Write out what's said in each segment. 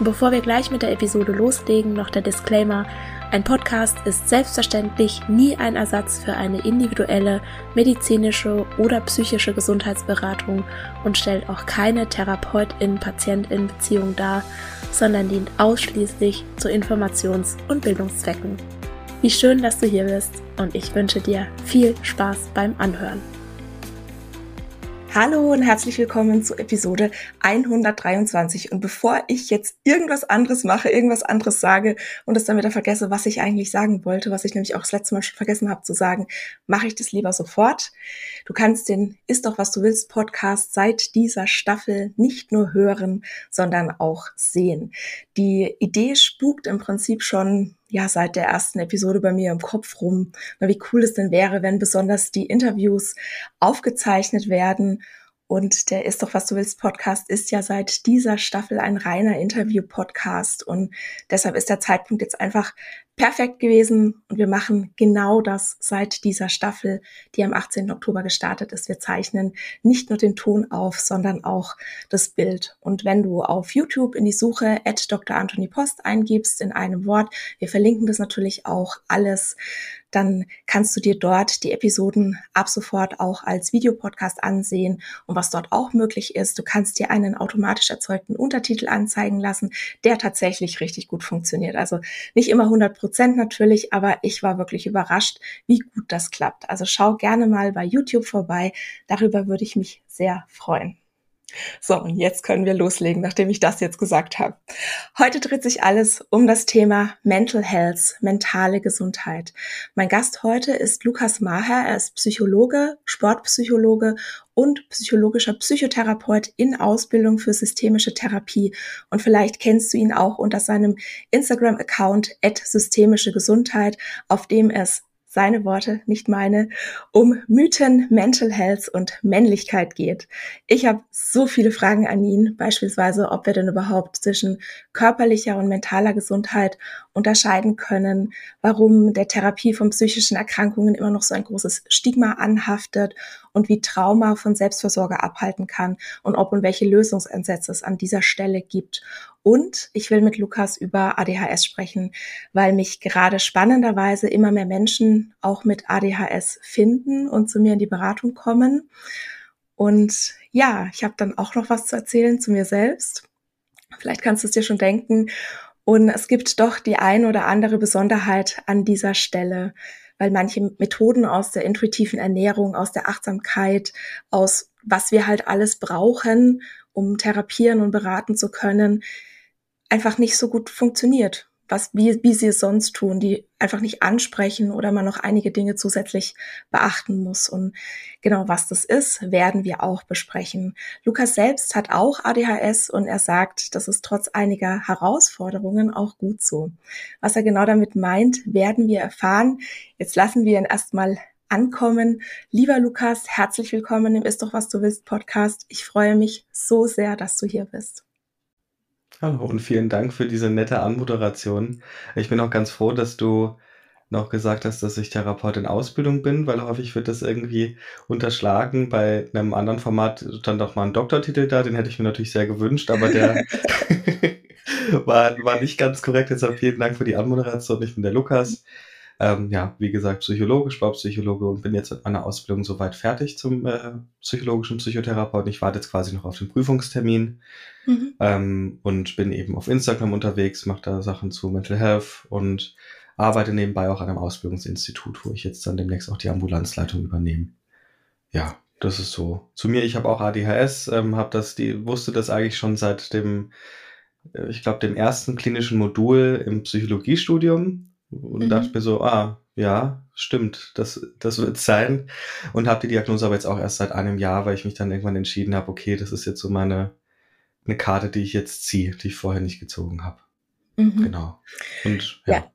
Bevor wir gleich mit der Episode loslegen, noch der Disclaimer, ein Podcast ist selbstverständlich nie ein Ersatz für eine individuelle medizinische oder psychische Gesundheitsberatung und stellt auch keine Therapeutin-Patientin-Beziehung dar, sondern dient ausschließlich zu Informations- und Bildungszwecken. Wie schön, dass du hier bist und ich wünsche dir viel Spaß beim Anhören. Hallo und herzlich willkommen zu Episode 123. Und bevor ich jetzt irgendwas anderes mache, irgendwas anderes sage und es dann wieder vergesse, was ich eigentlich sagen wollte, was ich nämlich auch das letzte Mal schon vergessen habe zu sagen, mache ich das lieber sofort. Du kannst den Ist doch was du willst Podcast seit dieser Staffel nicht nur hören, sondern auch sehen. Die Idee spukt im Prinzip schon ja seit der ersten Episode bei mir im Kopf rum, wie cool es denn wäre, wenn besonders die Interviews aufgezeichnet werden. Und der Ist doch, was du willst Podcast ist ja seit dieser Staffel ein reiner Interview-Podcast. Und deshalb ist der Zeitpunkt jetzt einfach perfekt gewesen und wir machen genau das seit dieser Staffel, die am 18. Oktober gestartet ist. Wir zeichnen nicht nur den Ton auf, sondern auch das Bild. Und wenn du auf YouTube in die Suche at Dr. Anthony Post eingibst in einem Wort, wir verlinken das natürlich auch alles dann kannst du dir dort die Episoden ab sofort auch als Videopodcast ansehen. Und was dort auch möglich ist, du kannst dir einen automatisch erzeugten Untertitel anzeigen lassen, der tatsächlich richtig gut funktioniert. Also nicht immer 100 Prozent natürlich, aber ich war wirklich überrascht, wie gut das klappt. Also schau gerne mal bei YouTube vorbei. Darüber würde ich mich sehr freuen. So, und jetzt können wir loslegen, nachdem ich das jetzt gesagt habe. Heute dreht sich alles um das Thema Mental Health, mentale Gesundheit. Mein Gast heute ist Lukas Maher. Er ist Psychologe, Sportpsychologe und psychologischer Psychotherapeut in Ausbildung für systemische Therapie. Und vielleicht kennst du ihn auch unter seinem Instagram-Account at systemische Gesundheit, auf dem es seine Worte, nicht meine, um Mythen, Mental Health und Männlichkeit geht. Ich habe so viele Fragen an ihn, beispielsweise, ob wir denn überhaupt zwischen körperlicher und mentaler Gesundheit unterscheiden können, warum der Therapie von psychischen Erkrankungen immer noch so ein großes Stigma anhaftet und wie Trauma von Selbstversorger abhalten kann und ob und welche Lösungsansätze es an dieser Stelle gibt. Und ich will mit Lukas über ADHS sprechen, weil mich gerade spannenderweise immer mehr Menschen auch mit ADHS finden und zu mir in die Beratung kommen. Und ja, ich habe dann auch noch was zu erzählen zu mir selbst. Vielleicht kannst du es dir schon denken. Und es gibt doch die ein oder andere Besonderheit an dieser Stelle, weil manche Methoden aus der intuitiven Ernährung, aus der Achtsamkeit, aus was wir halt alles brauchen, um therapieren und beraten zu können, einfach nicht so gut funktioniert was, wie, wie sie es sonst tun, die einfach nicht ansprechen oder man noch einige Dinge zusätzlich beachten muss. Und genau was das ist, werden wir auch besprechen. Lukas selbst hat auch ADHS und er sagt, das ist trotz einiger Herausforderungen auch gut so. Was er genau damit meint, werden wir erfahren. Jetzt lassen wir ihn erstmal ankommen. Lieber Lukas, herzlich willkommen im Ist doch was du willst Podcast. Ich freue mich so sehr, dass du hier bist. Hallo und vielen Dank für diese nette Anmoderation. Ich bin auch ganz froh, dass du noch gesagt hast, dass ich Therapeut in Ausbildung bin, weil häufig wird das irgendwie unterschlagen. Bei einem anderen Format stand doch mal ein Doktortitel da, den hätte ich mir natürlich sehr gewünscht, aber der war, war nicht ganz korrekt. Deshalb vielen Dank für die Anmoderation. Ich bin der Lukas. Ähm, ja, wie gesagt, Psychologe, Sportpsychologe und bin jetzt mit meiner Ausbildung soweit fertig zum äh, psychologischen Psychotherapeuten. Ich warte jetzt quasi noch auf den Prüfungstermin mhm. ähm, und bin eben auf Instagram unterwegs, mache da Sachen zu Mental Health und arbeite nebenbei auch an einem Ausbildungsinstitut, wo ich jetzt dann demnächst auch die Ambulanzleitung übernehme. Ja, das ist so. Zu mir, ich habe auch ADHS, ähm, habe das, die wusste das eigentlich schon seit dem, äh, ich glaube, dem ersten klinischen Modul im Psychologiestudium und mhm. dachte mir so, ah, ja, stimmt, das, das wird sein. Und habe die Diagnose aber jetzt auch erst seit einem Jahr, weil ich mich dann irgendwann entschieden habe, okay, das ist jetzt so meine eine Karte, die ich jetzt ziehe, die ich vorher nicht gezogen habe. Mhm. Genau. Und ja. Ja,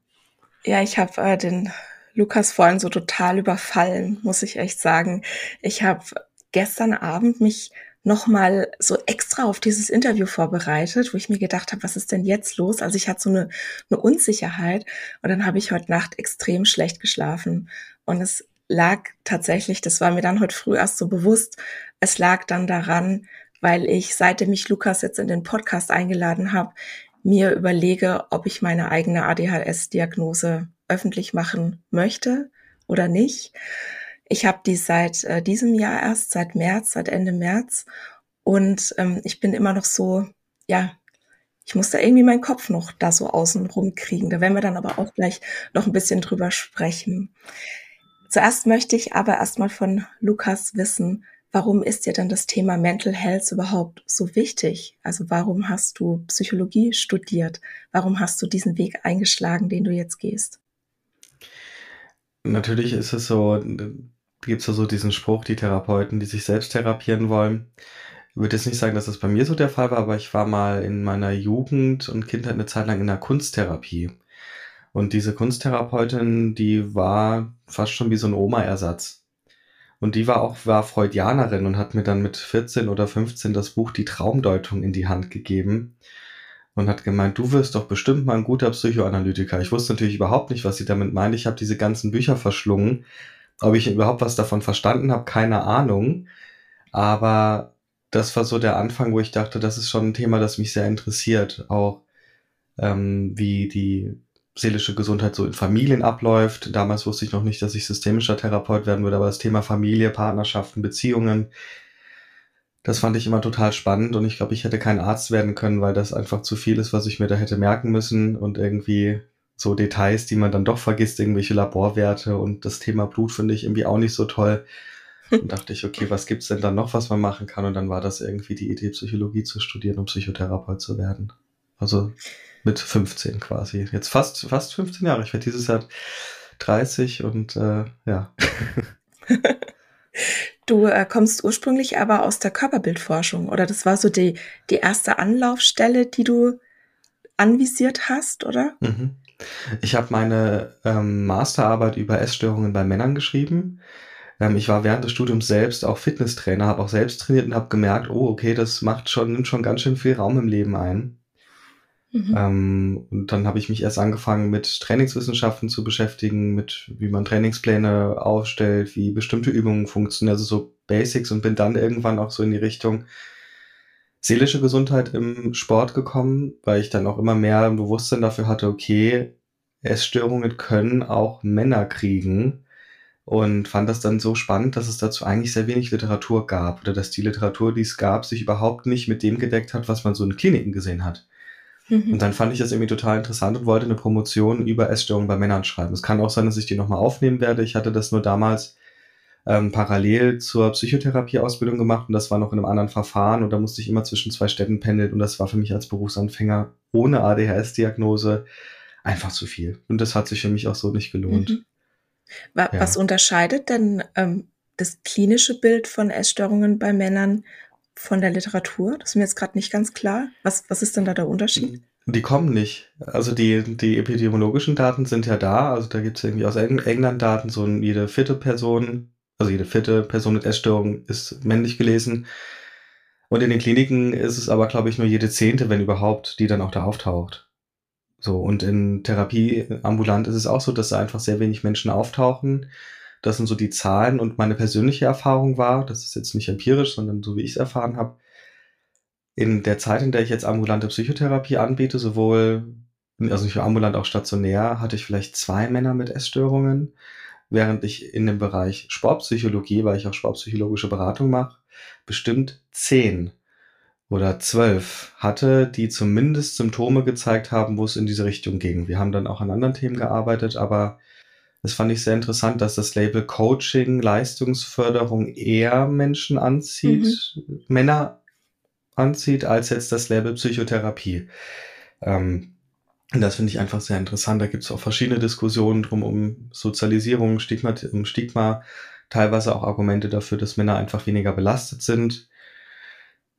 ja ich habe äh, den Lukas vorhin so total überfallen, muss ich echt sagen. Ich habe gestern Abend mich nochmal so extra auf dieses Interview vorbereitet, wo ich mir gedacht habe, was ist denn jetzt los? Also ich hatte so eine, eine Unsicherheit und dann habe ich heute Nacht extrem schlecht geschlafen und es lag tatsächlich, das war mir dann heute früh erst so bewusst, es lag dann daran, weil ich, seitdem ich Lukas jetzt in den Podcast eingeladen habe, mir überlege, ob ich meine eigene ADHS-Diagnose öffentlich machen möchte oder nicht. Ich habe die seit äh, diesem Jahr erst, seit März, seit Ende März. Und ähm, ich bin immer noch so, ja, ich muss da irgendwie meinen Kopf noch da so außen rumkriegen. Da werden wir dann aber auch gleich noch ein bisschen drüber sprechen. Zuerst möchte ich aber erstmal von Lukas wissen, warum ist dir dann das Thema Mental Health überhaupt so wichtig? Also warum hast du Psychologie studiert? Warum hast du diesen Weg eingeschlagen, den du jetzt gehst? Natürlich ist es so, gibt es ja so diesen Spruch, die Therapeuten, die sich selbst therapieren wollen. Ich würde jetzt nicht sagen, dass das bei mir so der Fall war, aber ich war mal in meiner Jugend und Kindheit eine Zeit lang in der Kunsttherapie. Und diese Kunsttherapeutin, die war fast schon wie so ein Oma-Ersatz. Und die war auch, war Freudianerin und hat mir dann mit 14 oder 15 das Buch Die Traumdeutung in die Hand gegeben und hat gemeint, du wirst doch bestimmt mal ein guter Psychoanalytiker. Ich wusste natürlich überhaupt nicht, was sie damit meint. Ich habe diese ganzen Bücher verschlungen. Ob ich überhaupt was davon verstanden habe, keine Ahnung. Aber das war so der Anfang, wo ich dachte, das ist schon ein Thema, das mich sehr interessiert. Auch ähm, wie die seelische Gesundheit so in Familien abläuft. Damals wusste ich noch nicht, dass ich systemischer Therapeut werden würde, aber das Thema Familie, Partnerschaften, Beziehungen, das fand ich immer total spannend und ich glaube, ich hätte kein Arzt werden können, weil das einfach zu viel ist, was ich mir da hätte merken müssen und irgendwie so Details, die man dann doch vergisst, irgendwelche Laborwerte und das Thema Blut finde ich irgendwie auch nicht so toll. Und dachte ich, okay, was gibt's denn dann noch, was man machen kann? Und dann war das irgendwie die Idee, Psychologie zu studieren, um Psychotherapeut zu werden. Also mit 15 quasi. Jetzt fast, fast 15 Jahre. Ich werde dieses Jahr 30 und äh, ja. Du äh, kommst ursprünglich aber aus der Körperbildforschung, oder das war so die, die erste Anlaufstelle, die du anvisiert hast, oder? Mhm. Ich habe meine ähm, Masterarbeit über Essstörungen bei Männern geschrieben. Ähm, ich war während des Studiums selbst auch Fitnesstrainer, habe auch selbst trainiert und habe gemerkt, oh, okay, das macht schon, nimmt schon ganz schön viel Raum im Leben ein. Mhm. Ähm, und dann habe ich mich erst angefangen mit Trainingswissenschaften zu beschäftigen, mit wie man Trainingspläne aufstellt, wie bestimmte Übungen funktionieren, also so Basics und bin dann irgendwann auch so in die Richtung seelische Gesundheit im Sport gekommen, weil ich dann auch immer mehr ein Bewusstsein dafür hatte, okay, Essstörungen können auch Männer kriegen und fand das dann so spannend, dass es dazu eigentlich sehr wenig Literatur gab oder dass die Literatur, die es gab, sich überhaupt nicht mit dem gedeckt hat, was man so in Kliniken gesehen hat. Mhm. Und dann fand ich das irgendwie total interessant und wollte eine Promotion über Essstörungen bei Männern schreiben. Es kann auch sein, dass ich die nochmal aufnehmen werde. Ich hatte das nur damals ähm, parallel zur Psychotherapieausbildung gemacht und das war noch in einem anderen Verfahren und da musste ich immer zwischen zwei Städten pendeln und das war für mich als Berufsanfänger ohne ADHS-Diagnose einfach zu viel. Und das hat sich für mich auch so nicht gelohnt. Mhm. Was ja. unterscheidet denn ähm, das klinische Bild von Essstörungen bei Männern von der Literatur? Das ist mir jetzt gerade nicht ganz klar. Was, was ist denn da der Unterschied? Die kommen nicht. Also die, die epidemiologischen Daten sind ja da. Also da gibt es irgendwie aus England Daten, so jede vierte Person, also jede vierte Person mit Essstörung ist männlich gelesen. Und in den Kliniken ist es aber, glaube ich, nur jede zehnte, wenn überhaupt, die dann auch da auftaucht. So, und in Therapie ambulant ist es auch so, dass da einfach sehr wenig Menschen auftauchen. Das sind so die Zahlen und meine persönliche Erfahrung war, das ist jetzt nicht empirisch, sondern so wie ich es erfahren habe, in der Zeit, in der ich jetzt ambulante Psychotherapie anbiete, sowohl, also nicht nur ambulant, auch stationär, hatte ich vielleicht zwei Männer mit Essstörungen, während ich in dem Bereich Sportpsychologie, weil ich auch sportpsychologische Beratung mache, bestimmt zehn oder zwölf hatte, die zumindest Symptome gezeigt haben, wo es in diese Richtung ging. Wir haben dann auch an anderen Themen gearbeitet, aber Das fand ich sehr interessant, dass das Label Coaching, Leistungsförderung eher Menschen anzieht, mhm. Männer anzieht, als jetzt das Label Psychotherapie. Ähm, das finde ich einfach sehr interessant. Da gibt es auch verschiedene Diskussionen drum um Sozialisierung, Stigma, um Stigma, teilweise auch Argumente dafür, dass Männer einfach weniger belastet sind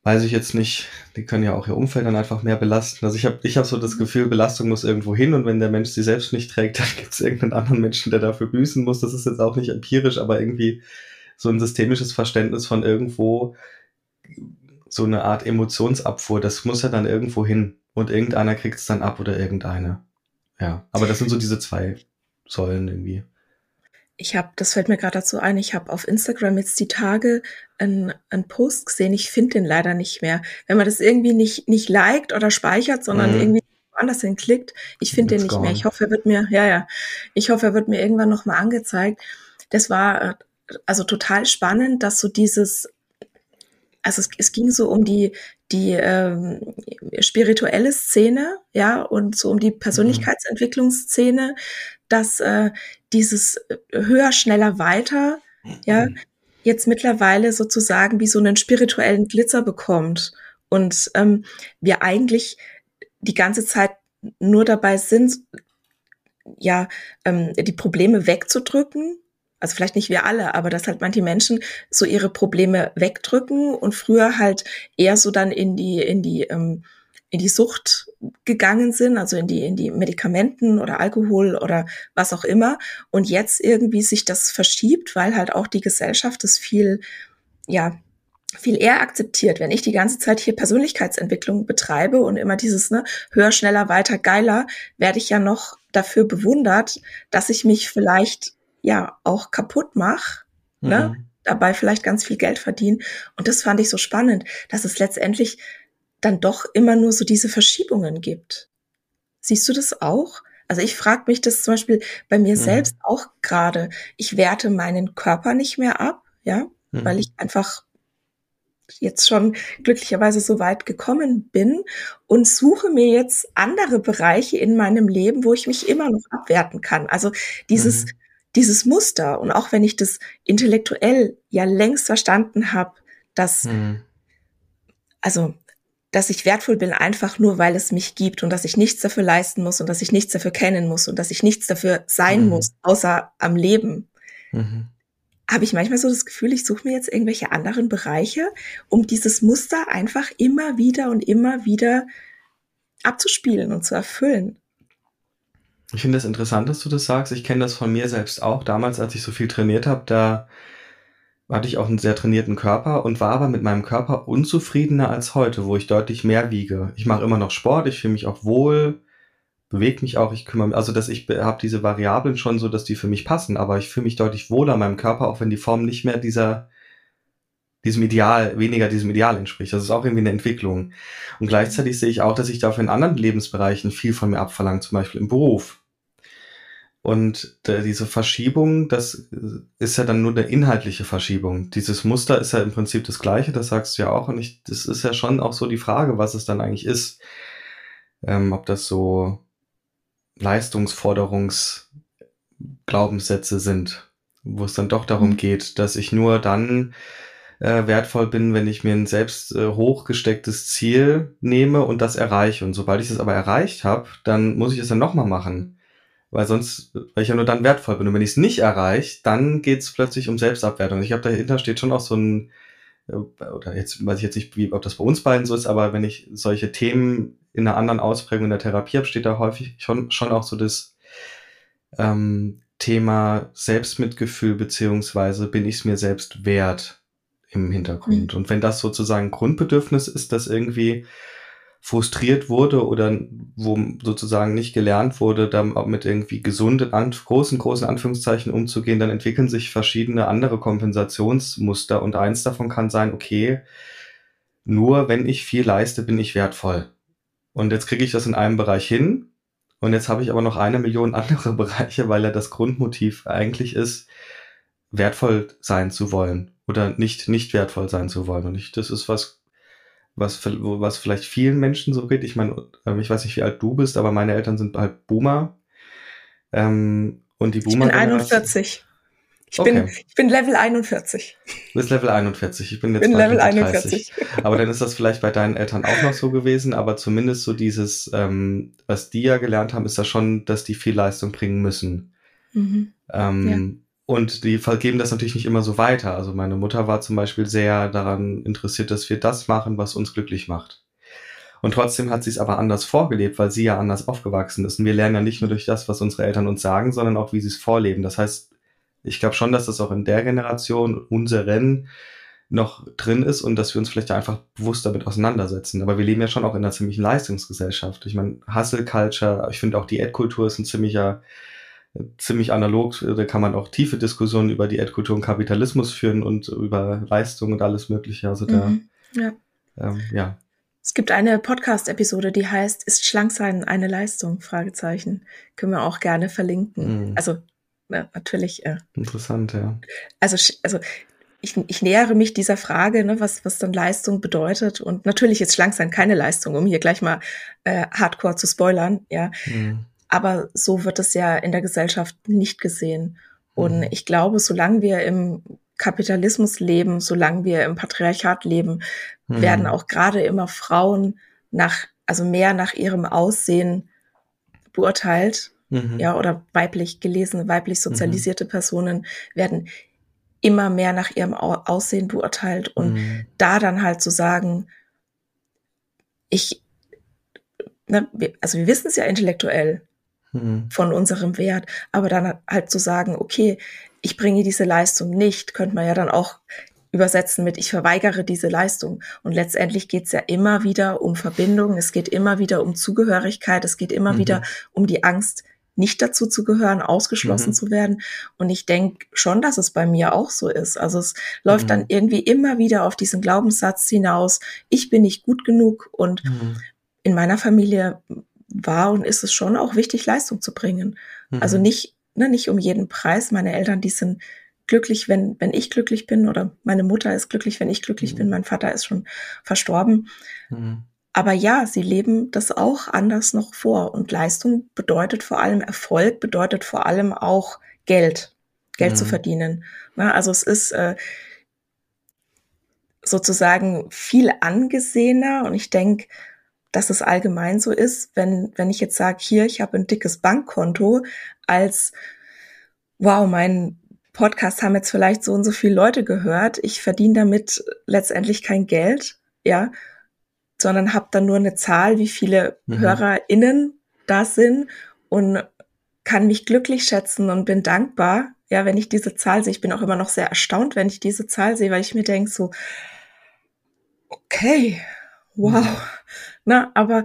weiß ich jetzt nicht. Die können ja auch ihr Umfeld dann einfach mehr belasten. Also ich habe ich hab so das Gefühl, Belastung muss irgendwo hin und wenn der Mensch sie selbst nicht trägt, dann gibt es irgendeinen anderen Menschen, der dafür büßen muss. Das ist jetzt auch nicht empirisch, aber irgendwie so ein systemisches Verständnis von irgendwo so eine Art Emotionsabfuhr. Das muss ja dann irgendwo hin und irgendeiner kriegt es dann ab oder irgendeine. Ja, aber das sind so diese zwei Säulen irgendwie. Ich habe, das fällt mir gerade dazu ein, ich habe auf Instagram jetzt die Tage einen, einen Post gesehen. Ich finde den leider nicht mehr. Wenn man das irgendwie nicht, nicht liked oder speichert, sondern mhm. irgendwie anders hinklickt, ich finde den nicht gone. mehr. Ich hoffe, er wird mir, ja, ja, ich hoffe, er wird mir irgendwann nochmal angezeigt. Das war äh, also total spannend, dass so dieses, also es, es ging so um die, die ähm, spirituelle Szene, ja, und so um die mhm. Persönlichkeitsentwicklungsszene, dass äh, dieses äh, höher, schneller, weiter, ja, mhm. jetzt mittlerweile sozusagen wie so einen spirituellen Glitzer bekommt und ähm, wir eigentlich die ganze Zeit nur dabei sind, ja, ähm, die Probleme wegzudrücken. Also vielleicht nicht wir alle, aber dass halt manche Menschen so ihre Probleme wegdrücken und früher halt eher so dann in die, in die ähm, in die Sucht gegangen sind, also in die, in die Medikamenten oder Alkohol oder was auch immer. Und jetzt irgendwie sich das verschiebt, weil halt auch die Gesellschaft es viel, ja, viel eher akzeptiert. Wenn ich die ganze Zeit hier Persönlichkeitsentwicklung betreibe und immer dieses, ne, höher, schneller, weiter, geiler, werde ich ja noch dafür bewundert, dass ich mich vielleicht, ja, auch kaputt mache, ne, mhm. ne, dabei vielleicht ganz viel Geld verdiene. Und das fand ich so spannend, dass es letztendlich dann doch immer nur so diese Verschiebungen gibt. Siehst du das auch? Also ich frage mich das zum Beispiel bei mir mhm. selbst auch gerade. Ich werte meinen Körper nicht mehr ab, ja, mhm. weil ich einfach jetzt schon glücklicherweise so weit gekommen bin und suche mir jetzt andere Bereiche in meinem Leben, wo ich mich immer noch abwerten kann. Also dieses, mhm. Dieses Muster und auch wenn ich das intellektuell ja längst verstanden habe, dass, mhm. also dass ich wertvoll bin, einfach nur, weil es mich gibt und dass ich nichts dafür leisten muss und dass ich nichts dafür kennen muss und dass ich nichts dafür sein mhm. muss, außer am Leben. Mhm. Habe ich manchmal so das Gefühl, ich suche mir jetzt irgendwelche anderen Bereiche, um dieses Muster einfach immer wieder und immer wieder abzuspielen und zu erfüllen. Ich finde das interessant, dass du das sagst. Ich kenne das von mir selbst auch. Damals, als ich so viel trainiert habe, da hatte ich auch einen sehr trainierten Körper und war aber mit meinem Körper unzufriedener als heute, wo ich deutlich mehr wiege. Ich mache immer noch Sport, ich fühle mich auch wohl, bewege mich auch, ich kümmere mich, also dass ich habe diese Variablen schon so, dass die für mich passen, aber ich fühle mich deutlich wohler in meinem Körper, auch wenn die Form nicht mehr dieser diesem Ideal, weniger diesem Ideal entspricht. Das ist auch irgendwie eine Entwicklung. Und gleichzeitig sehe ich auch, dass ich dafür in anderen Lebensbereichen viel von mir abverlange, zum Beispiel im Beruf. Und äh, diese Verschiebung, das ist ja dann nur eine inhaltliche Verschiebung. Dieses Muster ist ja im Prinzip das gleiche, das sagst du ja auch. Und ich, das ist ja schon auch so die Frage, was es dann eigentlich ist. Ähm, ob das so Leistungsforderungsglaubenssätze sind, wo es dann doch darum mhm. geht, dass ich nur dann äh, wertvoll bin, wenn ich mir ein selbst äh, hochgestecktes Ziel nehme und das erreiche. Und sobald ich das aber erreicht habe, dann muss ich es dann nochmal machen weil sonst, weil ich ja nur dann wertvoll bin. Und wenn ich es nicht erreiche, dann geht es plötzlich um Selbstabwertung. Ich glaube, dahinter steht schon auch so ein, äh, oder jetzt weiß ich jetzt nicht, wie, ob das bei uns beiden so ist, aber wenn ich solche Themen in einer anderen Ausprägung in der Therapie habe, steht da häufig schon, schon auch so das ähm, Thema Selbstmitgefühl, beziehungsweise bin ich es mir selbst wert im Hintergrund. Mhm. Und wenn das sozusagen Grundbedürfnis ist, das irgendwie frustriert wurde oder wo sozusagen nicht gelernt wurde, damit irgendwie gesunden, großen, großen Anführungszeichen umzugehen, dann entwickeln sich verschiedene andere Kompensationsmuster und eins davon kann sein, okay, nur wenn ich viel leiste, bin ich wertvoll. Und jetzt kriege ich das in einem Bereich hin und jetzt habe ich aber noch eine Million andere Bereiche, weil ja das Grundmotiv eigentlich ist, wertvoll sein zu wollen oder nicht, nicht wertvoll sein zu wollen. Und ich, das ist was was, was vielleicht vielen Menschen so geht. Ich meine, ähm, ich weiß nicht, wie alt du bist, aber meine Eltern sind halt Boomer. Ähm, Und die Boomer? Ich bin 41. Ich, okay. bin, ich bin Level 41. Du bist Level 41. Ich bin jetzt bin Level 41. Aber dann ist das vielleicht bei deinen Eltern auch noch so gewesen. Aber zumindest so dieses, ähm, was die ja gelernt haben, ist ja schon, dass die viel Leistung bringen müssen. Mhm. Ähm. Und die vergeben das natürlich nicht immer so weiter. Also meine Mutter war zum Beispiel sehr daran interessiert, dass wir das machen, was uns glücklich macht. Und trotzdem hat sie es aber anders vorgelebt, weil sie ja anders aufgewachsen ist. Und wir lernen ja nicht nur durch das, was unsere Eltern uns sagen, sondern auch, wie sie es vorleben. Das heißt, ich glaube schon, dass das auch in der Generation unseren noch drin ist und dass wir uns vielleicht einfach bewusst damit auseinandersetzen. Aber wir leben ja schon auch in einer ziemlichen Leistungsgesellschaft. Ich meine, Hustle Culture, ich finde auch Diätkultur ist ein ziemlicher, ziemlich analog. Da kann man auch tiefe Diskussionen über Diätkultur und Kapitalismus führen und über Leistung und alles Mögliche. Also da, mhm, ja. Ähm, ja. Es gibt eine Podcast-Episode, die heißt Ist Schlanksein eine Leistung? Fragezeichen. Können wir auch gerne verlinken. Mhm. Also ja, natürlich. Äh, Interessant, ja. Also, also ich, ich nähere mich dieser Frage, ne, was, was dann Leistung bedeutet. Und natürlich ist Schlanksein keine Leistung, um hier gleich mal äh, hardcore zu spoilern, ja. Mhm. Aber so wird es ja in der Gesellschaft nicht gesehen. Und mhm. ich glaube, solange wir im Kapitalismus leben, solange wir im Patriarchat leben, mhm. werden auch gerade immer Frauen nach, also mehr nach ihrem Aussehen beurteilt mhm. ja, oder weiblich gelesene, weiblich sozialisierte mhm. Personen werden immer mehr nach ihrem Aussehen beurteilt und mhm. da dann halt zu sagen, ich, ne, also wir wissen es ja intellektuell mhm. von unserem Wert, aber dann halt zu sagen, okay, ich bringe diese Leistung nicht, könnte man ja dann auch übersetzen mit ich verweigere diese Leistung. Und letztendlich geht es ja immer wieder um Verbindung, es geht immer wieder um Zugehörigkeit, es geht immer mhm. wieder um die Angst, nicht dazu zu gehören, ausgeschlossen mhm. zu werden. Und ich denke schon, dass es bei mir auch so ist. Also es läuft mhm. dann irgendwie immer wieder auf diesen Glaubenssatz hinaus, ich bin nicht gut genug. Und mhm. in meiner Familie war und ist es schon auch wichtig, Leistung zu bringen. Also mhm. nicht, ne, nicht um jeden Preis. Meine Eltern, die sind glücklich, wenn, wenn ich glücklich bin oder meine Mutter ist glücklich, wenn ich glücklich mhm. bin. Mein Vater ist schon verstorben. Mhm. Aber ja, sie leben das auch anders noch vor. Und Leistung bedeutet vor allem Erfolg, bedeutet vor allem auch Geld, Geld mhm. zu verdienen. Na, also es ist äh, sozusagen viel angesehener und ich denke, dass es allgemein so ist, wenn, wenn ich jetzt sage, hier, ich habe ein dickes Bankkonto, als wow, mein Podcast haben jetzt vielleicht so und so viele Leute gehört, ich verdiene damit letztendlich kein Geld, ja, sondern habe dann nur eine Zahl, wie viele mhm. HörerInnen da sind und kann mich glücklich schätzen und bin dankbar, ja, wenn ich diese Zahl sehe. Ich bin auch immer noch sehr erstaunt, wenn ich diese Zahl sehe, weil ich mir denke so, okay, wow. Na, aber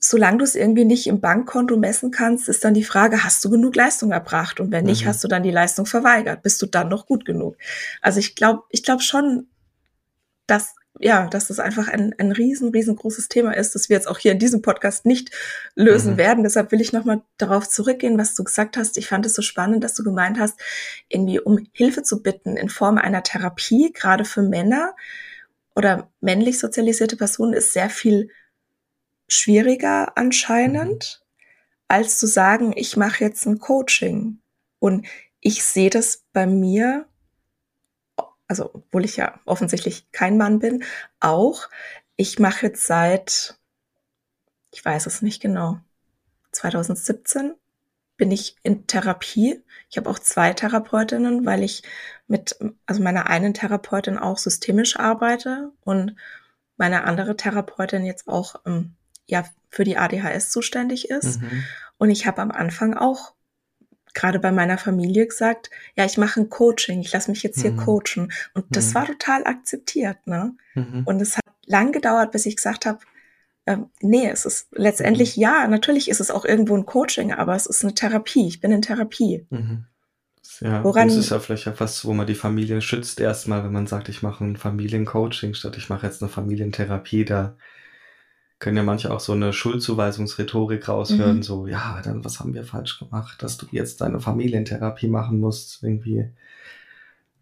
solange du es irgendwie nicht im Bankkonto messen kannst, ist dann die Frage, hast du genug Leistung erbracht? Und wenn nicht, mhm. hast du dann die Leistung verweigert? Bist du dann noch gut genug? Also ich glaube, ich glaube schon, dass ja, dass das einfach ein, ein riesen, riesengroßes Thema ist, das wir jetzt auch hier in diesem Podcast nicht lösen mhm. werden. Deshalb will ich nochmal darauf zurückgehen, was du gesagt hast. Ich fand es so spannend, dass du gemeint hast, irgendwie um Hilfe zu bitten in Form einer Therapie, gerade für Männer oder männlich sozialisierte Personen, ist sehr viel schwieriger anscheinend, mhm. als zu sagen, ich mache jetzt ein Coaching. Und ich sehe das bei mir also obwohl ich ja offensichtlich kein Mann bin, auch. Ich mache jetzt seit, ich weiß es nicht genau, 2017 bin ich in Therapie. Ich habe auch zwei Therapeutinnen, weil ich mit, also meiner einen Therapeutin auch systemisch arbeite und meine andere Therapeutin jetzt auch ähm, ja für die ADHS zuständig ist. Mhm. Und ich habe am Anfang auch gerade bei meiner Familie gesagt, ja, ich mache ein Coaching, ich lasse mich jetzt hier mhm. coachen. Und das mhm. war total akzeptiert. Ne? Mhm. Und es hat lang gedauert, bis ich gesagt habe, ähm, nee, es ist letztendlich, mhm. ja, natürlich ist es auch irgendwo ein Coaching, aber es ist eine Therapie. Ich bin in Therapie. Mhm. Ja, Woran, das ist ja vielleicht ja was, wo man die Familie schützt erstmal, wenn man sagt, ich mache ein Familiencoaching statt ich mache jetzt eine Familientherapie. Da können ja manche auch so eine Schuldzuweisungsrhetorik raushören, mhm. so, ja, dann was haben wir falsch gemacht, dass du jetzt deine Familientherapie machen musst, irgendwie.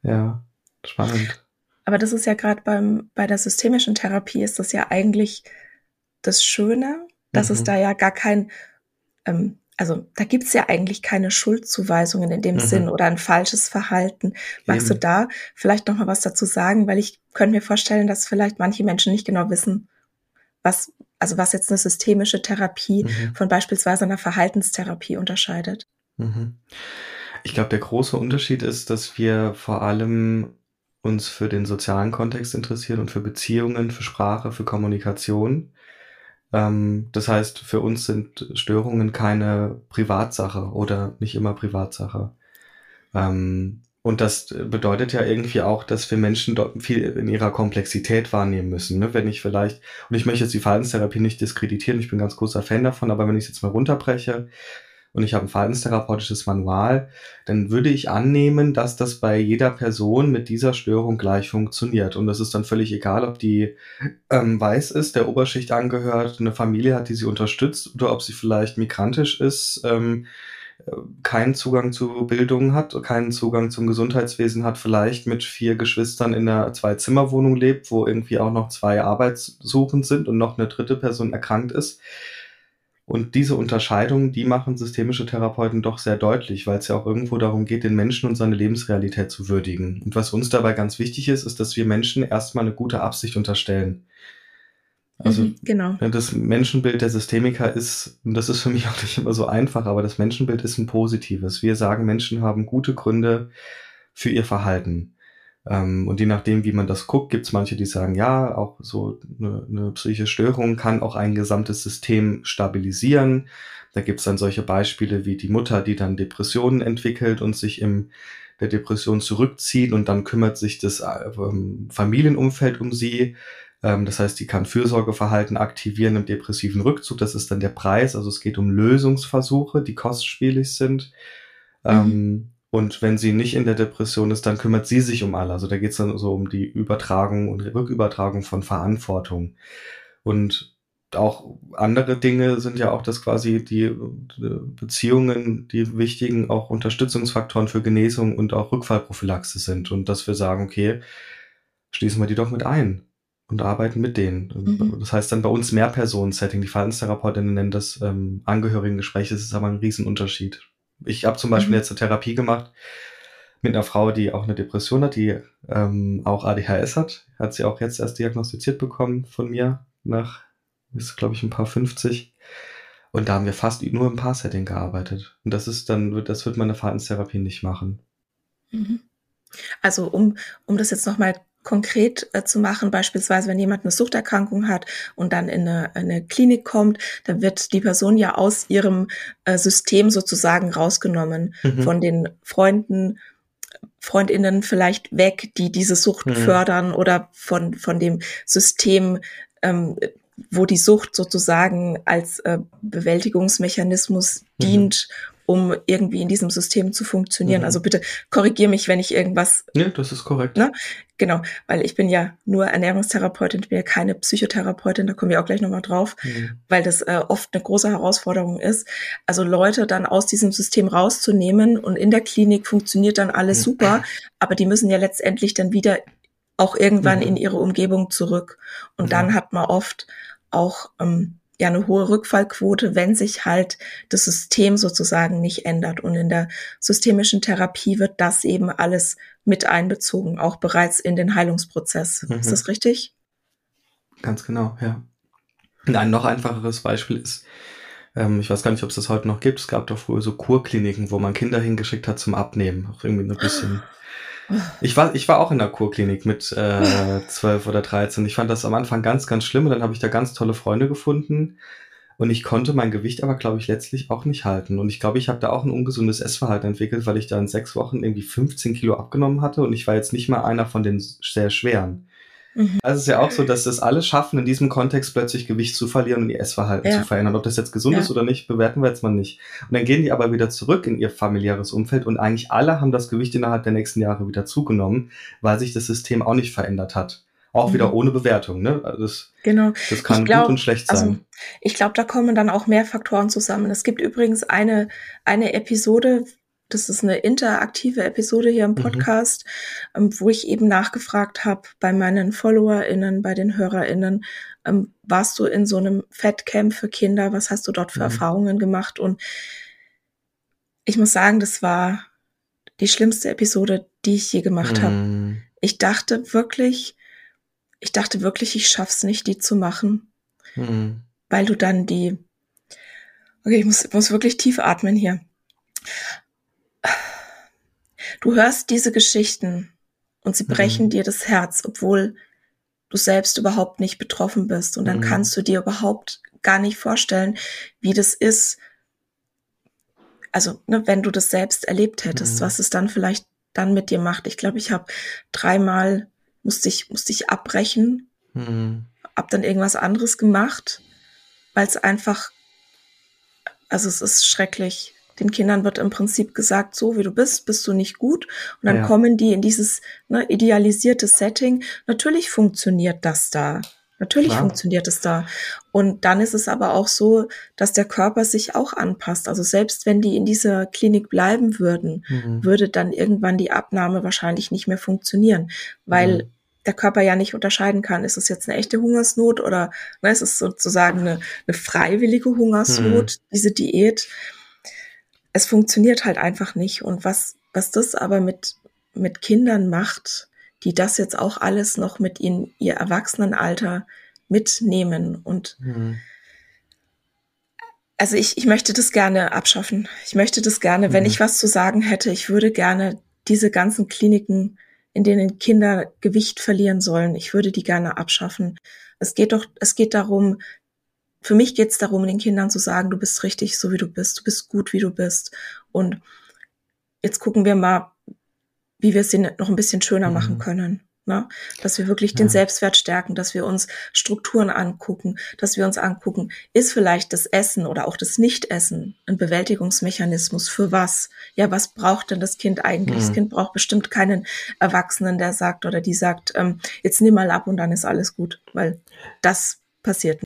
Ja, spannend. Aber das ist ja gerade beim bei der systemischen Therapie ist das ja eigentlich das Schöne, dass mhm. es da ja gar kein ähm, also da gibt's ja eigentlich keine Schuldzuweisungen in dem mhm. Sinn oder ein falsches Verhalten. Magst Eben. du da vielleicht noch mal was dazu sagen? Weil ich könnte mir vorstellen, dass vielleicht manche Menschen nicht genau wissen, was, also was jetzt eine systemische Therapie mhm. von beispielsweise einer Verhaltenstherapie unterscheidet. Mhm. Ich glaube, der große Unterschied ist, dass wir vor allem uns für den sozialen Kontext interessieren und für Beziehungen, für Sprache, für Kommunikation. Ähm, das heißt, für uns sind Störungen keine Privatsache oder nicht immer Privatsache. Ähm, und das bedeutet ja irgendwie auch, dass wir Menschen dort viel in ihrer Komplexität wahrnehmen müssen. Ne? Wenn ich vielleicht, und ich möchte jetzt die Verhaltenstherapie nicht diskreditieren, ich bin ganz großer Fan davon, aber wenn ich es jetzt mal runterbreche, und ich habe ein verhaltenstherapeutisches Manual, dann würde ich annehmen, dass das bei jeder Person mit dieser Störung gleich funktioniert. Und das ist dann völlig egal, ob die ähm, weiß ist, der Oberschicht angehört, eine Familie hat, die sie unterstützt, oder ob sie vielleicht migrantisch ist, ähm, keinen Zugang zu Bildung hat, keinen Zugang zum Gesundheitswesen hat, vielleicht mit vier Geschwistern in einer Zwei-Zimmer-Wohnung lebt, wo irgendwie auch noch zwei arbeitssuchend sind und noch eine dritte Person erkrankt ist und diese Unterscheidungen, die machen systemische Therapeuten doch sehr deutlich, weil es ja auch irgendwo darum geht, den Menschen und seine Lebensrealität zu würdigen. Und was uns dabei ganz wichtig ist, ist, dass wir Menschen erstmal eine gute Absicht unterstellen. Also mhm, genau. das Menschenbild der Systemiker ist, und das ist für mich auch nicht immer so einfach, aber das Menschenbild ist ein positives. Wir sagen, Menschen haben gute Gründe für ihr Verhalten. Ähm, und je nachdem, wie man das guckt, gibt es manche, die sagen, ja, auch so eine, eine psychische Störung kann auch ein gesamtes System stabilisieren. Da gibt es dann solche Beispiele wie die Mutter, die dann Depressionen entwickelt und sich im der Depression zurückzieht und dann kümmert sich das ähm, Familienumfeld um sie. Ähm, das heißt, die kann Fürsorgeverhalten aktivieren im depressiven Rückzug. Das ist dann der Preis. Also es geht um Lösungsversuche, die kostspielig sind. Mhm. Ähm, und wenn sie nicht in der Depression ist, dann kümmert sie sich um alle. Also da geht es dann so um die Übertragung und Rückübertragung von Verantwortung. Und auch andere Dinge sind ja auch, dass quasi die Beziehungen, die wichtigen auch Unterstützungsfaktoren für Genesung und auch Rückfallprophylaxe sind. Und dass wir sagen, okay, schließen wir die doch mit ein und arbeiten mit denen. Mhm. Das heißt dann bei uns mehr Personen-Setting. Die Verhaltenstherapeutinnen nennen das ähm, Angehörigengespräche. Das ist aber ein Riesenunterschied. Ich habe zum Beispiel mhm. jetzt eine Therapie gemacht mit einer Frau, die auch eine Depression hat, die ähm, auch ADHS hat. Hat sie auch jetzt erst diagnostiziert bekommen von mir nach, ist glaube ich ein paar 50. Und da haben wir fast nur im Paar-Setting gearbeitet. Und das ist dann, das wird meine Verhaltenstherapie nicht machen. Mhm. Also um, um das jetzt nochmal konkret äh, zu machen. Beispielsweise, wenn jemand eine Suchterkrankung hat und dann in eine, eine Klinik kommt, dann wird die Person ja aus ihrem äh, System sozusagen rausgenommen mhm. von den Freunden, Freundinnen vielleicht weg, die diese Sucht mhm. fördern oder von, von dem System, ähm, wo die Sucht sozusagen als äh, Bewältigungsmechanismus mhm. dient um irgendwie in diesem System zu funktionieren. Mhm. Also bitte korrigier mich, wenn ich irgendwas. Ja, das ist korrekt. Ne? Genau, weil ich bin ja nur Ernährungstherapeutin, ich bin ja keine Psychotherapeutin, da kommen wir auch gleich nochmal drauf, mhm. weil das äh, oft eine große Herausforderung ist. Also Leute dann aus diesem System rauszunehmen und in der Klinik funktioniert dann alles mhm. super, aber die müssen ja letztendlich dann wieder auch irgendwann mhm. in ihre Umgebung zurück. Und dann hat man oft auch ähm, ja eine hohe Rückfallquote, wenn sich halt das System sozusagen nicht ändert. Und in der systemischen Therapie wird das eben alles mit einbezogen, auch bereits in den Heilungsprozess. Mhm. Ist das richtig? Ganz genau, ja. Und ein noch einfacheres Beispiel ist, ähm, ich weiß gar nicht, ob es das heute noch gibt, es gab doch früher so Kurkliniken, wo man Kinder hingeschickt hat zum Abnehmen. Auch irgendwie ein bisschen ich war, ich war auch in der Kurklinik mit äh, 12 oder 13. Ich fand das am Anfang ganz, ganz schlimm und dann habe ich da ganz tolle Freunde gefunden. Und ich konnte mein Gewicht aber, glaube ich, letztlich auch nicht halten. Und ich glaube, ich habe da auch ein ungesundes Essverhalten entwickelt, weil ich da in sechs Wochen irgendwie 15 Kilo abgenommen hatte und ich war jetzt nicht mal einer von den sehr schweren. Mhm. Also es ist ja auch so, dass das alle schaffen, in diesem Kontext plötzlich Gewicht zu verlieren und ihr Essverhalten ja. zu verändern. Ob das jetzt gesund ja. ist oder nicht, bewerten wir jetzt mal nicht. Und dann gehen die aber wieder zurück in ihr familiäres Umfeld und eigentlich alle haben das Gewicht innerhalb der nächsten Jahre wieder zugenommen, weil sich das System auch nicht verändert hat. Auch mhm. wieder ohne Bewertung, ne? Also das, genau. das kann glaub, gut und schlecht sein. Also, ich glaube, da kommen dann auch mehr Faktoren zusammen. Es gibt übrigens eine, eine Episode, das ist eine interaktive Episode hier im mhm. Podcast, mhm. wo ich eben nachgefragt habe bei meinen FollowerInnen, bei den HörerInnen, ähm, warst du in so einem Fettcamp für Kinder? Was hast du dort für mhm. Erfahrungen gemacht? Und ich muss sagen, das war die schlimmste Episode, die ich je gemacht habe. Mhm. Ich dachte wirklich, ich dachte wirklich, ich schaff's nicht, die zu machen, Mhm. weil du dann die, okay, ich muss, muss wirklich tief atmen hier. Du hörst diese Geschichten und sie brechen Mhm. dir das Herz, obwohl du selbst überhaupt nicht betroffen bist. Und dann Mhm. kannst du dir überhaupt gar nicht vorstellen, wie das ist. Also, ne, wenn du das selbst erlebt hättest, Mhm. was es dann vielleicht dann mit dir macht. Ich glaube, ich habe dreimal musste ich, musste ich abbrechen, Mhm. hab dann irgendwas anderes gemacht, weil es einfach, also es ist schrecklich. Den Kindern wird im Prinzip gesagt, so wie du bist, bist du nicht gut. Und dann Ja. kommen die in dieses ne, idealisierte Setting. Natürlich funktioniert das da. Natürlich Klar. funktioniert es da. Und dann ist es aber auch so, dass der Körper sich auch anpasst. Also selbst wenn die in dieser Klinik bleiben würden, Mhm. würde dann irgendwann die Abnahme wahrscheinlich nicht mehr funktionieren, weil Mhm. der Körper ja nicht unterscheiden kann, ist es jetzt eine echte Hungersnot oder ne, ist es sozusagen eine, eine freiwillige Hungersnot, diese Diät. Es funktioniert halt einfach nicht. Und was, was das aber mit, mit Kindern macht, die das jetzt auch alles noch mit in ihr Erwachsenenalter mitnehmen und Mhm. also ich, ich möchte das gerne abschaffen. Ich möchte das gerne, wenn Mhm. ich was zu sagen hätte, ich würde gerne diese ganzen Kliniken, in denen Kinder Gewicht verlieren sollen, ich würde die gerne abschaffen. Es geht doch, es geht darum, für mich geht es darum, den Kindern zu sagen, du bist richtig, so wie du bist, du bist gut, wie du bist. Und jetzt gucken wir mal, wie wir es ihnen noch ein bisschen schöner Mhm. machen können. Ne? Dass wir wirklich den Ja. Selbstwert stärken, dass wir uns Strukturen angucken, dass wir uns angucken, ist vielleicht das Essen oder auch das Nichtessen ein Bewältigungsmechanismus für was? Ja, was braucht denn das Kind eigentlich? Das Mhm. Kind braucht bestimmt keinen Erwachsenen, der sagt oder die sagt, ähm, jetzt nimm mal ab und dann ist alles gut, weil das passiert.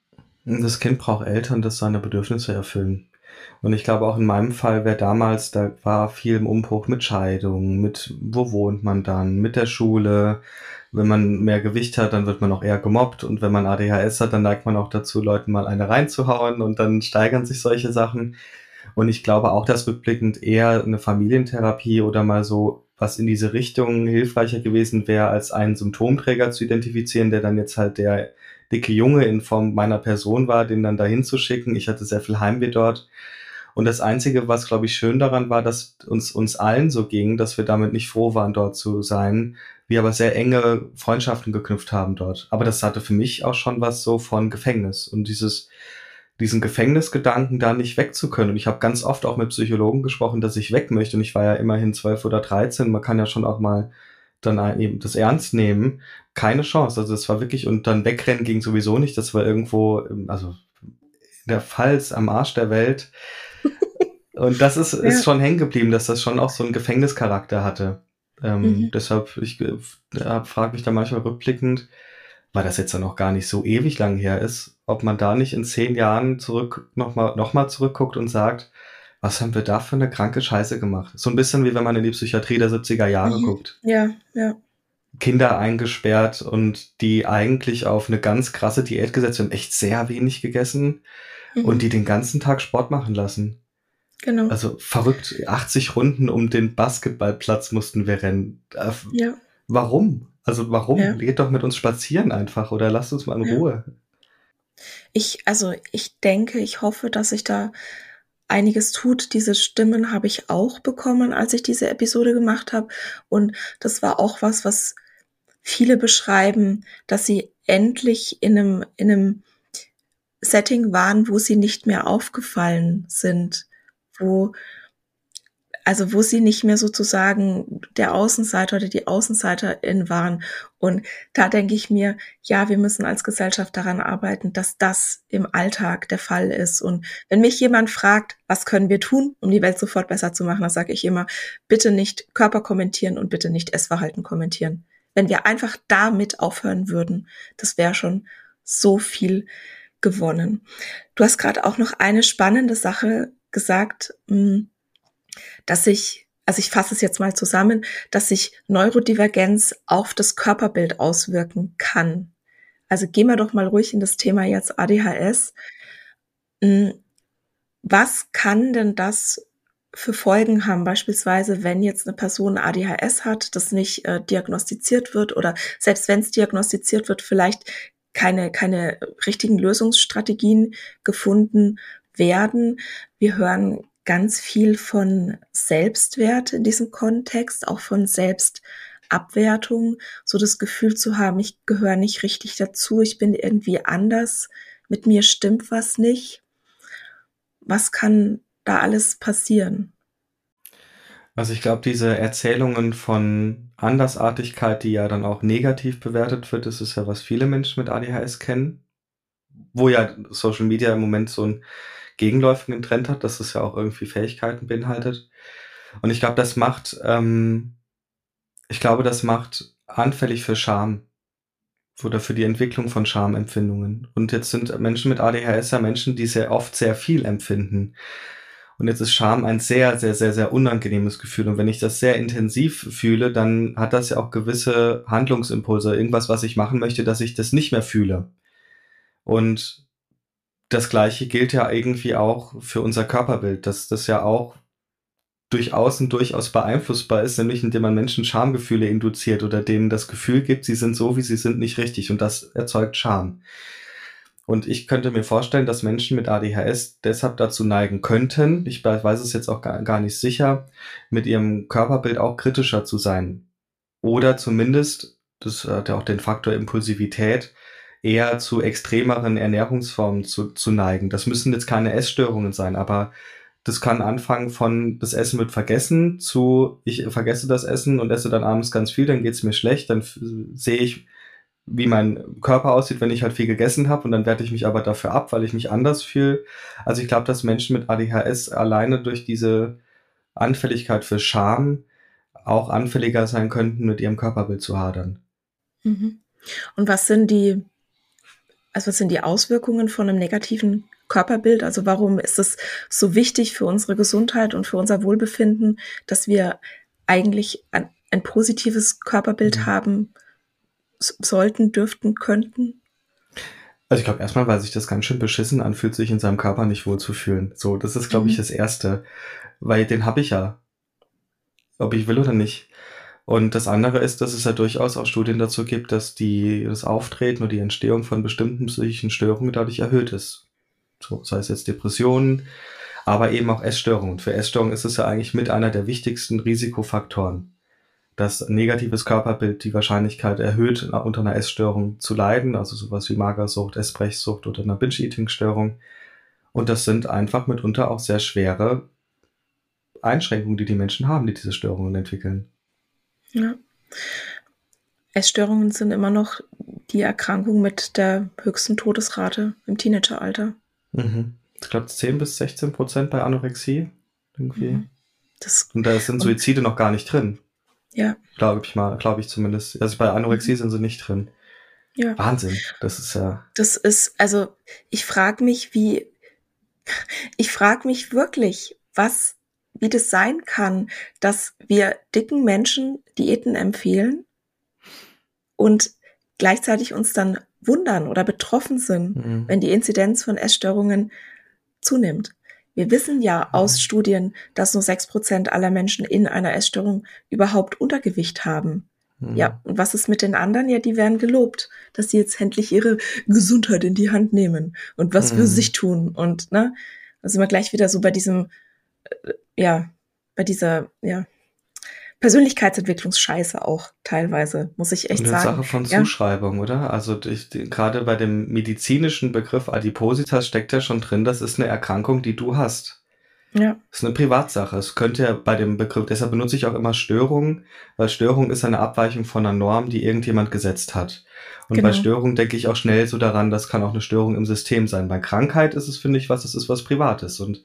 Das Kind braucht Eltern, das seine Bedürfnisse erfüllen. Und ich glaube auch in meinem Fall wäre damals, da war viel im Umbruch mit Scheidung, mit wo wohnt man dann, mit der Schule. Wenn man mehr Gewicht hat, dann wird man auch eher gemobbt. Und wenn man ADHS hat, dann neigt man auch dazu, Leuten mal eine reinzuhauen und dann steigern sich solche Sachen. Und ich glaube auch, dass rückblickend eher eine Familientherapie oder mal so was in diese Richtung hilfreicher gewesen wäre, als einen Symptomträger zu identifizieren, der dann jetzt halt der dicke Junge in Form meiner Person war, den dann dahin zu schicken. Ich hatte sehr viel Heimweh dort. Und das Einzige, was, glaube ich, schön daran war, dass uns, uns allen so ging, dass wir damit nicht froh waren, dort zu sein, wir aber sehr enge Freundschaften geknüpft haben dort. Aber das hatte für mich auch schon was so von Gefängnis und dieses, diesen Gefängnisgedanken da nicht weg zu können. Und ich habe ganz oft auch mit Psychologen gesprochen, dass ich weg möchte. Und ich war ja immerhin zwölf oder dreizehn. Man kann ja schon auch mal dann eben das ernst nehmen. Keine Chance. Also das war wirklich, und dann wegrennen ging sowieso nicht. Das war irgendwo, also in der Pfalz am Arsch der Welt. Und das ist, ist Ja. schon hängen geblieben, dass das schon auch so einen Gefängnischarakter hatte. Ähm, Mhm. Deshalb, ich äh, frage mich da manchmal rückblickend, weil das jetzt ja noch gar nicht so ewig lang her ist, ob man da nicht in zehn Jahren zurück nochmal noch mal zurückguckt und sagt, was haben wir da für eine kranke Scheiße gemacht? So ein bisschen wie wenn man in die Psychiatrie der 70er Jahre Mhm. guckt. Ja, ja. Kinder eingesperrt und die eigentlich auf eine ganz krasse Diät gesetzt haben, echt sehr wenig gegessen Mhm. und die den ganzen Tag Sport machen lassen. genau. Also verrückt, 80 Runden um den Basketballplatz mussten wir rennen. Äh, ja. Warum? Also warum? Ja. Geht doch mit uns spazieren einfach oder lasst uns mal in Ja. Ruhe. Ich, also ich denke, ich hoffe, dass sich da einiges tut. Diese Stimmen habe ich auch bekommen, als ich diese Episode gemacht habe. Und das war auch was, was viele beschreiben, dass sie endlich in einem, in einem Setting waren, wo sie nicht mehr aufgefallen sind, wo also wo sie nicht mehr sozusagen der Außenseiter oder die Außenseiterin waren. Und da denke ich mir, ja, wir müssen als Gesellschaft daran arbeiten, dass das im Alltag der Fall ist. Und wenn mich jemand fragt, was können wir tun, um die Welt sofort besser zu machen, dann sage ich immer, bitte nicht Körper kommentieren und bitte nicht Essverhalten kommentieren. Wenn wir einfach damit aufhören würden, das wäre schon so viel gewonnen. Du hast gerade auch noch eine spannende Sache gesagt, mh, dass sich, also ich fasse es jetzt mal zusammen, dass sich Neurodivergenz auf das Körperbild auswirken kann. Also gehen wir doch mal ruhig in das Thema jetzt ADHS. Hm, Was kann denn das für Folgen haben, beispielsweise wenn jetzt eine Person ADHS hat, das nicht äh, diagnostiziert wird oder selbst wenn es diagnostiziert wird, vielleicht keine, keine richtigen Lösungsstrategien gefunden werden. Wir hören ganz viel von Selbstwert in diesem Kontext, auch von Selbstabwertung, so das Gefühl zu haben, ich gehöre nicht richtig dazu, ich bin irgendwie anders, mit mir stimmt was nicht. Was kann da alles passieren? Also ich glaube, diese Erzählungen von Andersartigkeit, die ja dann auch negativ bewertet wird, das ist ja, was viele Menschen mit ADHS kennen, wo ja Social Media im Moment so einen gegenläufigen Trend hat, dass es ja auch irgendwie Fähigkeiten beinhaltet. Und ich glaube, das macht, ähm, ich glaube, das macht anfällig für Scham oder für die Entwicklung von Schamempfindungen. Und jetzt sind Menschen mit ADHS ja Menschen, die sehr oft sehr viel empfinden. Und jetzt ist Scham ein sehr, sehr, sehr, sehr unangenehmes Gefühl. Und wenn ich das sehr intensiv fühle, dann hat das ja auch gewisse Handlungsimpulse, irgendwas, was ich machen möchte, dass ich das nicht mehr fühle. Und das Gleiche gilt ja irgendwie auch für unser Körperbild, dass das ja auch durch Außen durchaus beeinflussbar ist, nämlich indem man Menschen Schamgefühle induziert oder denen das Gefühl gibt, sie sind so, wie sie sind, nicht richtig. Und das erzeugt Scham. Und ich könnte mir vorstellen, dass Menschen mit ADHS deshalb dazu neigen könnten, ich weiß es jetzt auch gar, gar nicht sicher, mit ihrem Körperbild auch kritischer zu sein. Oder zumindest, das hat ja auch den Faktor Impulsivität, eher zu extremeren Ernährungsformen zu, zu neigen. Das müssen jetzt keine Essstörungen sein, aber das kann anfangen von das Essen wird vergessen zu ich vergesse das Essen und esse dann abends ganz viel, dann geht's mir schlecht, dann sehe ich wie mein Körper aussieht, wenn ich halt viel gegessen habe und dann werte ich mich aber dafür ab, weil ich mich anders fühle. Also ich glaube, dass Menschen mit ADHS alleine durch diese Anfälligkeit für Scham auch anfälliger sein könnten, mit ihrem Körperbild zu hadern. Mhm. Und was sind die, also was sind die Auswirkungen von einem negativen Körperbild? Also warum ist es so wichtig für unsere Gesundheit und für unser Wohlbefinden, dass wir eigentlich ein, ein positives Körperbild mhm. haben? sollten, dürften, könnten? Also ich glaube erstmal, weil sich das ganz schön beschissen anfühlt, sich in seinem Körper nicht wohlzufühlen. So, das ist, glaube mhm. ich, das Erste. Weil den habe ich ja. Ob ich will oder nicht. Und das andere ist, dass es ja durchaus auch Studien dazu gibt, dass die, das Auftreten oder die Entstehung von bestimmten psychischen Störungen dadurch erhöht ist. So, sei es jetzt Depressionen, aber eben auch Essstörungen. Und für Essstörungen ist es ja eigentlich mit einer der wichtigsten Risikofaktoren dass negatives Körperbild die Wahrscheinlichkeit erhöht, unter einer Essstörung zu leiden, also sowas wie Magersucht, Essbrechsucht oder einer Binge-Eating-Störung. Und das sind einfach mitunter auch sehr schwere Einschränkungen, die die Menschen haben, die diese Störungen entwickeln. Ja. Essstörungen sind immer noch die Erkrankung mit der höchsten Todesrate im Teenageralter. Mhm. Ich glaube 10 bis 16 Prozent bei Anorexie. Irgendwie. Mhm. Das, und da sind Suizide noch gar nicht drin. Ja. Glaube ich mal, glaube ich zumindest. Also bei Anorexie mhm. sind sie nicht drin. Ja. Wahnsinn. Das ist ja. Das ist, also ich frage mich, wie, ich frage mich wirklich, was, wie das sein kann, dass wir dicken Menschen Diäten empfehlen und gleichzeitig uns dann wundern oder betroffen sind, mhm. wenn die Inzidenz von Essstörungen zunimmt. Wir wissen ja aus Studien, dass nur sechs Prozent aller Menschen in einer Essstörung überhaupt Untergewicht haben. Mhm. Ja, und was ist mit den anderen? Ja, die werden gelobt, dass sie jetzt endlich ihre Gesundheit in die Hand nehmen und was mhm. für sich tun. Und, ne, da sind wir gleich wieder so bei diesem, äh, ja, bei dieser, ja, Persönlichkeitsentwicklungsscheiße auch teilweise, muss ich echt Eine sagen. Sache von Zuschreibung, ja. oder? Also gerade bei dem medizinischen Begriff Adipositas steckt ja schon drin, das ist eine Erkrankung, die du hast. Ja. Das ist eine Privatsache. Es könnte ja bei dem Begriff, deshalb benutze ich auch immer Störung, weil Störung ist eine Abweichung von einer Norm, die irgendjemand gesetzt hat. Und genau. bei Störung denke ich auch schnell so daran, das kann auch eine Störung im System sein. Bei Krankheit ist es, finde ich, was, es ist was Privates. Und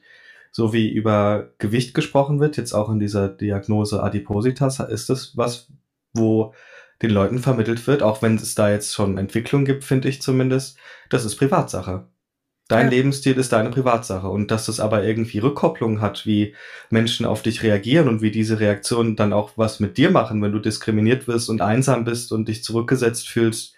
so wie über Gewicht gesprochen wird, jetzt auch in dieser Diagnose Adipositas, ist das was, wo den Leuten vermittelt wird, auch wenn es da jetzt schon Entwicklung gibt, finde ich zumindest, das ist Privatsache. Dein ja. Lebensstil ist deine Privatsache und dass das aber irgendwie Rückkopplung hat, wie Menschen auf dich reagieren und wie diese Reaktionen dann auch was mit dir machen, wenn du diskriminiert wirst und einsam bist und dich zurückgesetzt fühlst,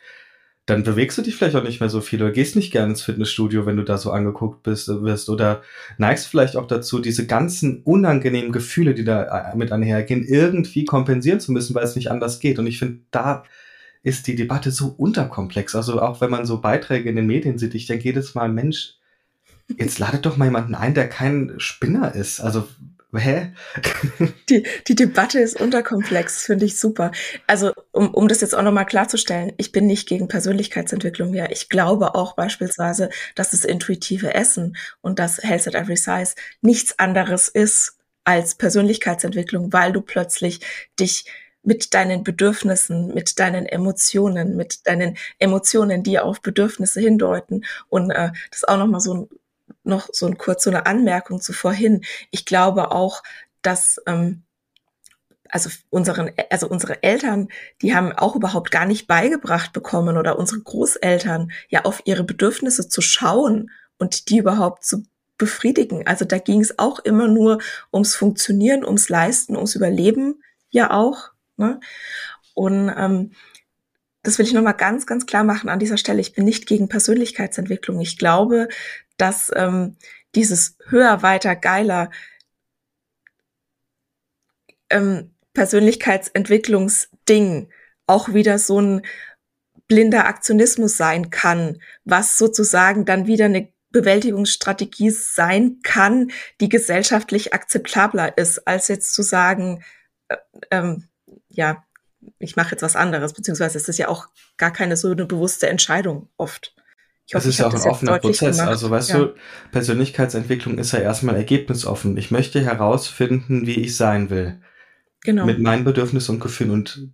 dann bewegst du dich vielleicht auch nicht mehr so viel oder gehst nicht gerne ins Fitnessstudio, wenn du da so angeguckt bist, äh, wirst oder neigst vielleicht auch dazu, diese ganzen unangenehmen Gefühle, die da äh, mit einhergehen, irgendwie kompensieren zu müssen, weil es nicht anders geht. Und ich finde, da ist die Debatte so unterkomplex. Also auch wenn man so Beiträge in den Medien sieht, ich denke jedes Mal, Mensch, jetzt ladet doch mal jemanden ein, der kein Spinner ist. Also Hä? Die, die Debatte ist unterkomplex, finde ich super. Also, um, um das jetzt auch nochmal klarzustellen, ich bin nicht gegen Persönlichkeitsentwicklung. Ja, ich glaube auch beispielsweise, dass das intuitive Essen und das Health at Every Size nichts anderes ist als Persönlichkeitsentwicklung, weil du plötzlich dich mit deinen Bedürfnissen, mit deinen Emotionen, mit deinen Emotionen, die auf Bedürfnisse hindeuten und äh, das auch nochmal so ein noch so ein kurz so eine Anmerkung zu vorhin. Ich glaube auch, dass ähm, also unseren, also unsere Eltern, die haben auch überhaupt gar nicht beigebracht bekommen oder unsere Großeltern ja auf ihre Bedürfnisse zu schauen und die überhaupt zu befriedigen. Also da ging es auch immer nur ums Funktionieren, ums Leisten, ums Überleben ja auch. Ne? Und ähm, das will ich nochmal ganz, ganz klar machen an dieser Stelle. Ich bin nicht gegen Persönlichkeitsentwicklung. Ich glaube, dass ähm, dieses höher, weiter, geiler ähm, Persönlichkeitsentwicklungsding auch wieder so ein blinder Aktionismus sein kann, was sozusagen dann wieder eine Bewältigungsstrategie sein kann, die gesellschaftlich akzeptabler ist, als jetzt zu sagen, äh, ähm, ja, ich mache jetzt was anderes, beziehungsweise es ist ja auch gar keine so eine bewusste Entscheidung oft. Ich hoffe, das ist ja auch ein offener Prozess. Gemacht. Also weißt ja. du, Persönlichkeitsentwicklung ist ja erstmal ergebnisoffen. Ich möchte herausfinden, wie ich sein will. Genau. Mit meinen Bedürfnissen und Gefühlen. Und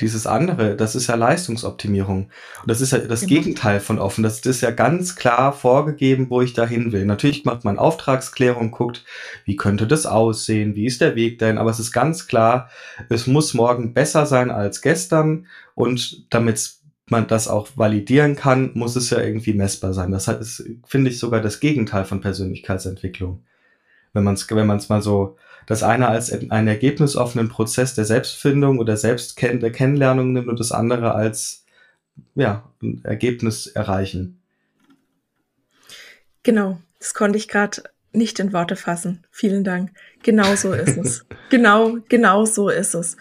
dieses andere, das ist ja Leistungsoptimierung. Und das ist ja das genau. Gegenteil von offen. Das ist ja ganz klar vorgegeben, wo ich dahin will. Natürlich macht man Auftragsklärung, guckt, wie könnte das aussehen, wie ist der Weg denn, aber es ist ganz klar, es muss morgen besser sein als gestern und damit man das auch validieren kann, muss es ja irgendwie messbar sein. Das ist, finde ich, sogar das Gegenteil von Persönlichkeitsentwicklung. Wenn man es wenn man's mal so, das eine als einen ergebnisoffenen Prozess der Selbstfindung oder Selbstkenn der Kennenlernung nimmt und das andere als ja, ein Ergebnis erreichen. Genau, das konnte ich gerade nicht in Worte fassen. Vielen Dank. Genau so ist es. genau, genau so ist es.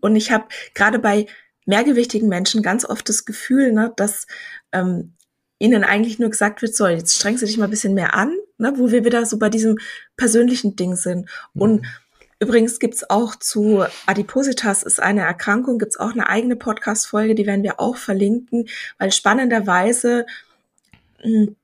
Und ich habe gerade bei mehrgewichtigen Menschen ganz oft das Gefühl, ne, dass ähm, ihnen eigentlich nur gesagt wird, so, jetzt strengst du dich mal ein bisschen mehr an, ne, wo wir wieder so bei diesem persönlichen Ding sind. Mhm. Und übrigens gibt's auch zu Adipositas ist eine Erkrankung, gibt's auch eine eigene Podcast-Folge, die werden wir auch verlinken, weil spannenderweise hm,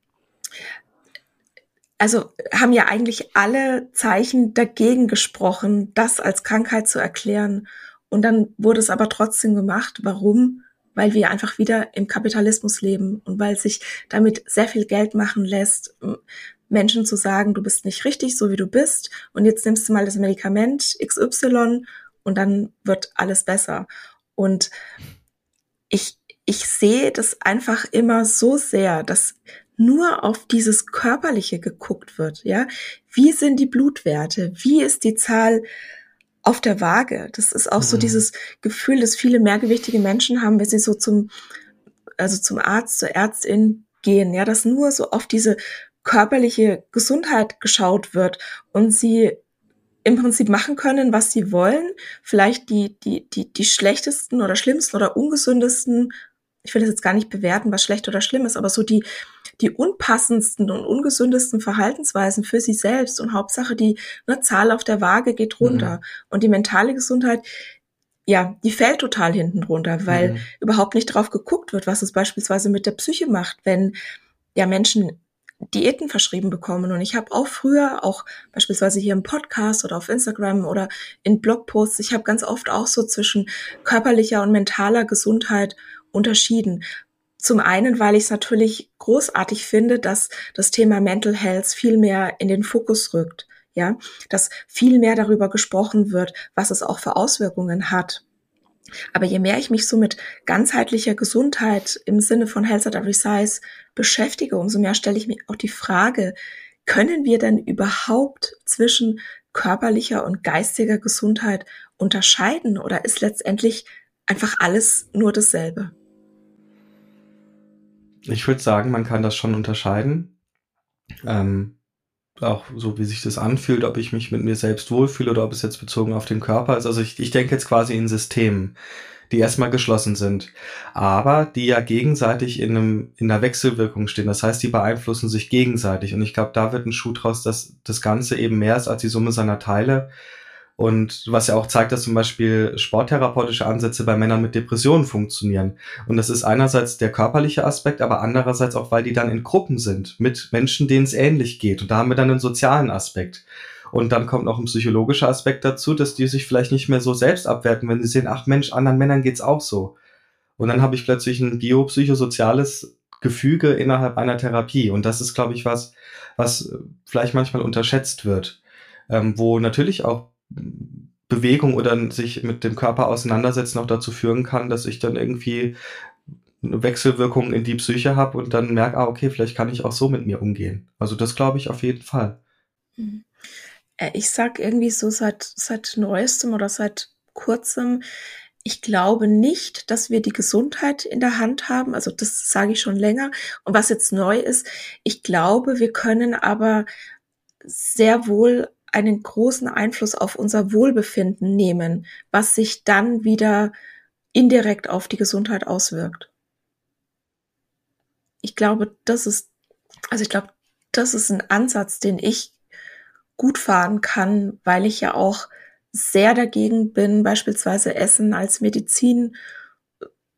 also haben ja eigentlich alle Zeichen dagegen gesprochen, das als Krankheit zu erklären. Und dann wurde es aber trotzdem gemacht. Warum? Weil wir einfach wieder im Kapitalismus leben und weil sich damit sehr viel Geld machen lässt, Menschen zu sagen, du bist nicht richtig, so wie du bist, und jetzt nimmst du mal das Medikament XY und dann wird alles besser. Und ich, ich sehe das einfach immer so sehr, dass nur auf dieses Körperliche geguckt wird, ja. Wie sind die Blutwerte? Wie ist die Zahl auf der Waage. Das ist auch mhm. so dieses Gefühl, dass viele mehrgewichtige Menschen haben, wenn sie so zum, also zum Arzt, zur Ärztin gehen, ja, dass nur so auf diese körperliche Gesundheit geschaut wird und sie im Prinzip machen können, was sie wollen. Vielleicht die, die, die, die schlechtesten oder schlimmsten oder ungesündesten, ich will das jetzt gar nicht bewerten, was schlecht oder schlimm ist, aber so die, die unpassendsten und ungesündesten Verhaltensweisen für sie selbst und Hauptsache die ne, Zahl auf der Waage geht runter mhm. und die mentale Gesundheit ja, die fällt total hinten runter, weil mhm. überhaupt nicht drauf geguckt wird, was es beispielsweise mit der Psyche macht, wenn ja Menschen Diäten verschrieben bekommen. Und ich habe auch früher, auch beispielsweise hier im Podcast oder auf Instagram oder in Blogposts, ich habe ganz oft auch so zwischen körperlicher und mentaler Gesundheit unterschieden. Zum einen, weil ich es natürlich großartig finde, dass das Thema Mental Health viel mehr in den Fokus rückt. Ja, dass viel mehr darüber gesprochen wird, was es auch für Auswirkungen hat. Aber je mehr ich mich so mit ganzheitlicher Gesundheit im Sinne von Health at Every Size beschäftige, umso mehr stelle ich mir auch die Frage, können wir denn überhaupt zwischen körperlicher und geistiger Gesundheit unterscheiden oder ist letztendlich einfach alles nur dasselbe? Ich würde sagen, man kann das schon unterscheiden. Ähm, auch so, wie sich das anfühlt, ob ich mich mit mir selbst wohlfühle oder ob es jetzt bezogen auf den Körper ist. Also ich, ich denke jetzt quasi in Systemen, die erstmal geschlossen sind, aber die ja gegenseitig in, einem, in einer Wechselwirkung stehen. Das heißt, die beeinflussen sich gegenseitig. Und ich glaube, da wird ein Schuh draus, dass das Ganze eben mehr ist als die Summe seiner Teile und was ja auch zeigt, dass zum Beispiel sporttherapeutische Ansätze bei Männern mit Depressionen funktionieren. Und das ist einerseits der körperliche Aspekt, aber andererseits auch, weil die dann in Gruppen sind mit Menschen, denen es ähnlich geht. Und da haben wir dann einen sozialen Aspekt. Und dann kommt noch ein psychologischer Aspekt dazu, dass die sich vielleicht nicht mehr so selbst abwerten, wenn sie sehen, ach Mensch, anderen Männern geht's auch so. Und dann habe ich plötzlich ein biopsychosoziales Gefüge innerhalb einer Therapie. Und das ist, glaube ich, was, was vielleicht manchmal unterschätzt wird. Ähm, wo natürlich auch Bewegung oder sich mit dem Körper auseinandersetzen auch dazu führen kann, dass ich dann irgendwie eine Wechselwirkung in die Psyche habe und dann merke, ah, okay, vielleicht kann ich auch so mit mir umgehen. Also das glaube ich auf jeden Fall. Mhm. Äh, ich sag irgendwie so seit, seit neuestem oder seit kurzem, ich glaube nicht, dass wir die Gesundheit in der Hand haben. Also das sage ich schon länger. Und was jetzt neu ist, ich glaube, wir können aber sehr wohl einen großen Einfluss auf unser Wohlbefinden nehmen, was sich dann wieder indirekt auf die Gesundheit auswirkt. Ich glaube, das ist, also ich glaube, das ist ein Ansatz, den ich gut fahren kann, weil ich ja auch sehr dagegen bin, beispielsweise Essen als Medizin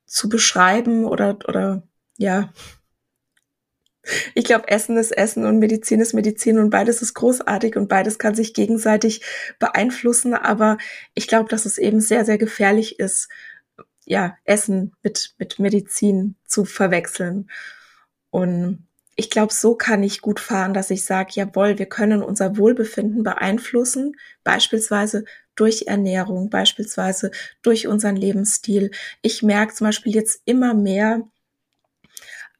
zu beschreiben oder, oder, ja, ich glaube, Essen ist Essen und Medizin ist Medizin und beides ist großartig und beides kann sich gegenseitig beeinflussen. Aber ich glaube, dass es eben sehr, sehr gefährlich ist, ja, Essen mit, mit Medizin zu verwechseln. Und ich glaube, so kann ich gut fahren, dass ich sage, jawohl, wir können unser Wohlbefinden beeinflussen, beispielsweise durch Ernährung, beispielsweise durch unseren Lebensstil. Ich merke zum Beispiel jetzt immer mehr,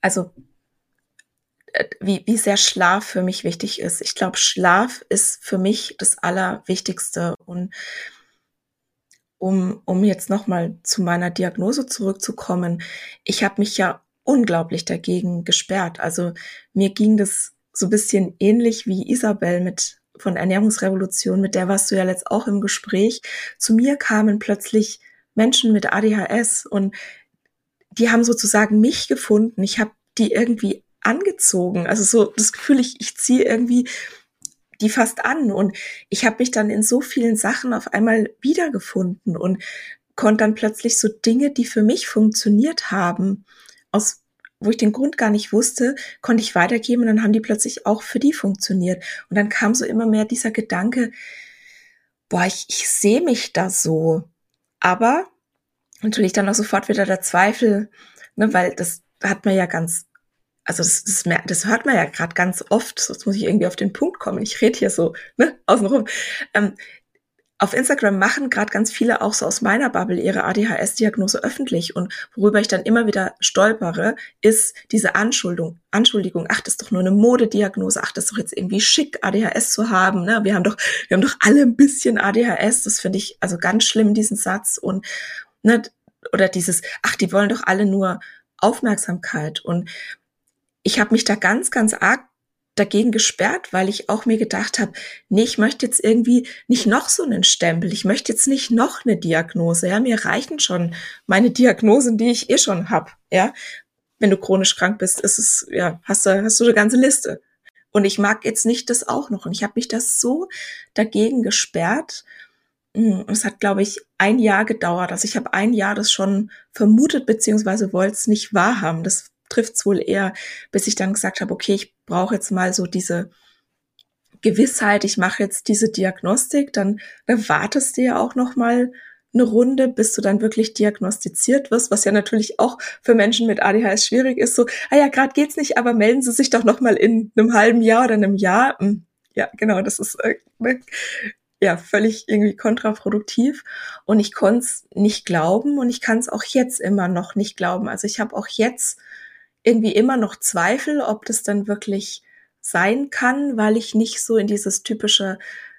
also wie, wie sehr Schlaf für mich wichtig ist. Ich glaube, Schlaf ist für mich das Allerwichtigste. Und um, um jetzt nochmal zu meiner Diagnose zurückzukommen, ich habe mich ja unglaublich dagegen gesperrt. Also mir ging das so ein bisschen ähnlich wie Isabel mit von Ernährungsrevolution, mit der warst du ja letzt auch im Gespräch. Zu mir kamen plötzlich Menschen mit ADHS und die haben sozusagen mich gefunden. Ich habe die irgendwie angezogen. Also so das Gefühl, ich, ich ziehe irgendwie die fast an. Und ich habe mich dann in so vielen Sachen auf einmal wiedergefunden und konnte dann plötzlich so Dinge, die für mich funktioniert haben, aus wo ich den Grund gar nicht wusste, konnte ich weitergeben und dann haben die plötzlich auch für die funktioniert. Und dann kam so immer mehr dieser Gedanke, boah, ich, ich sehe mich da so. Aber natürlich dann auch sofort wieder der Zweifel, ne, weil das hat man ja ganz also das, das, das hört man ja gerade ganz oft, jetzt muss ich irgendwie auf den Punkt kommen, ich rede hier so ne, außenrum. Ähm, auf Instagram machen gerade ganz viele auch so aus meiner Bubble ihre ADHS-Diagnose öffentlich. Und worüber ich dann immer wieder stolpere, ist diese Anschuldigung, Anschuldigung, ach, das ist doch nur eine Modediagnose, ach, das ist doch jetzt irgendwie schick, ADHS zu haben, ne? Wir haben doch, wir haben doch alle ein bisschen ADHS, das finde ich also ganz schlimm, diesen Satz. Und, ne, oder dieses, ach, die wollen doch alle nur Aufmerksamkeit. Und ich habe mich da ganz, ganz arg dagegen gesperrt, weil ich auch mir gedacht habe, nee, ich möchte jetzt irgendwie nicht noch so einen Stempel, ich möchte jetzt nicht noch eine Diagnose, ja, mir reichen schon meine Diagnosen, die ich eh schon habe, ja. Wenn du chronisch krank bist, ist es, ja, hast du, hast du eine ganze Liste. Und ich mag jetzt nicht das auch noch. Und ich habe mich das so dagegen gesperrt. Hm, es hat, glaube ich, ein Jahr gedauert. Also ich habe ein Jahr das schon vermutet, beziehungsweise wollte es nicht wahrhaben. Das trifft es wohl eher, bis ich dann gesagt habe, okay, ich brauche jetzt mal so diese Gewissheit, ich mache jetzt diese Diagnostik, dann, dann wartest du ja auch noch mal eine Runde, bis du dann wirklich diagnostiziert wirst, was ja natürlich auch für Menschen mit ADHS schwierig ist. So, ah ja, gerade geht's nicht, aber melden Sie sich doch noch mal in einem halben Jahr oder einem Jahr. Hm, ja, genau, das ist äh, ne, ja völlig irgendwie kontraproduktiv. Und ich konnte es nicht glauben und ich kann es auch jetzt immer noch nicht glauben. Also ich habe auch jetzt irgendwie immer noch Zweifel, ob das dann wirklich sein kann, weil ich nicht so in dieses typische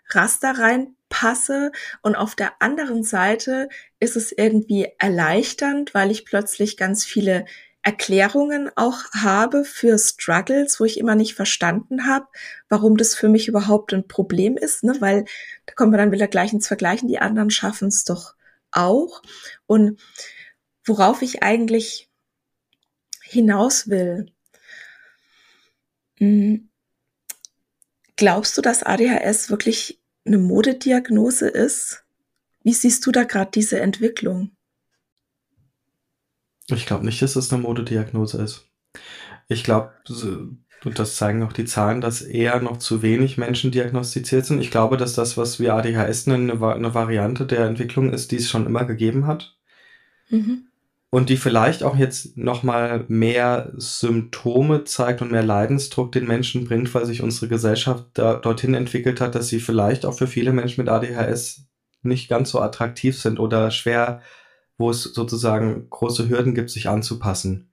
Raster reinpasse. Und auf der anderen Seite ist es irgendwie erleichternd, weil ich plötzlich ganz viele Erklärungen auch habe für Struggles, wo ich immer nicht verstanden habe, warum das für mich überhaupt ein Problem ist, ne? weil da kommen wir dann wieder gleich ins Vergleichen, die anderen schaffen es doch auch. Und worauf ich eigentlich hinaus will, hm, glaubst du, dass ADHS wirklich eine Modediagnose ist? Wie siehst du da gerade diese Entwicklung? Ich glaube nicht, dass es eine Modediagnose ist. Ich glaube, und das zeigen auch die Zahlen, dass eher noch zu wenig Menschen diagnostiziert sind. Ich glaube, dass das, was wir ADHS nennen, eine, eine Variante der Entwicklung ist, die es schon immer gegeben hat. Mhm. Und die vielleicht auch jetzt nochmal mehr Symptome zeigt und mehr Leidensdruck den Menschen bringt, weil sich unsere Gesellschaft da, dorthin entwickelt hat, dass sie vielleicht auch für viele Menschen mit ADHS nicht ganz so attraktiv sind oder schwer wo es sozusagen große Hürden gibt, sich anzupassen.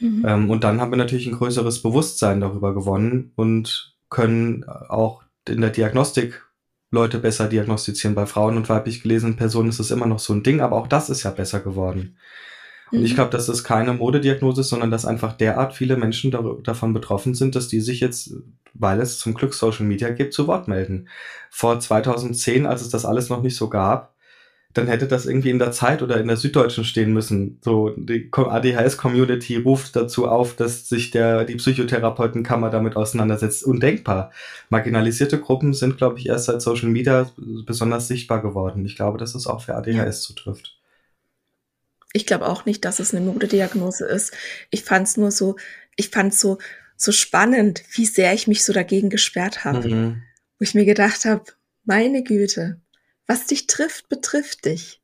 Mhm. Ähm, und dann haben wir natürlich ein größeres Bewusstsein darüber gewonnen und können auch in der Diagnostik Leute besser diagnostizieren. Bei Frauen und weiblich gelesenen Personen ist es immer noch so ein Ding, aber auch das ist ja besser geworden. Und ich mhm. glaube, dass das keine Modediagnose ist, sondern dass einfach derart viele Menschen davon betroffen sind, dass die sich jetzt, weil es zum Glück Social Media gibt, zu Wort melden. Vor 2010, als es das alles noch nicht so gab, dann hätte das irgendwie in der Zeit oder in der Süddeutschen stehen müssen. So, die ADHS-Community ruft dazu auf, dass sich der, die Psychotherapeutenkammer damit auseinandersetzt. Undenkbar. Marginalisierte Gruppen sind, glaube ich, erst seit Social Media besonders sichtbar geworden. Ich glaube, dass es auch für ADHS ja. zutrifft. Ich glaube auch nicht, dass es eine Modediagnose ist. Ich fand es nur so, ich fand es so, so spannend, wie sehr ich mich so dagegen gesperrt habe. Mhm. Wo ich mir gedacht habe, meine Güte, was dich trifft, betrifft dich.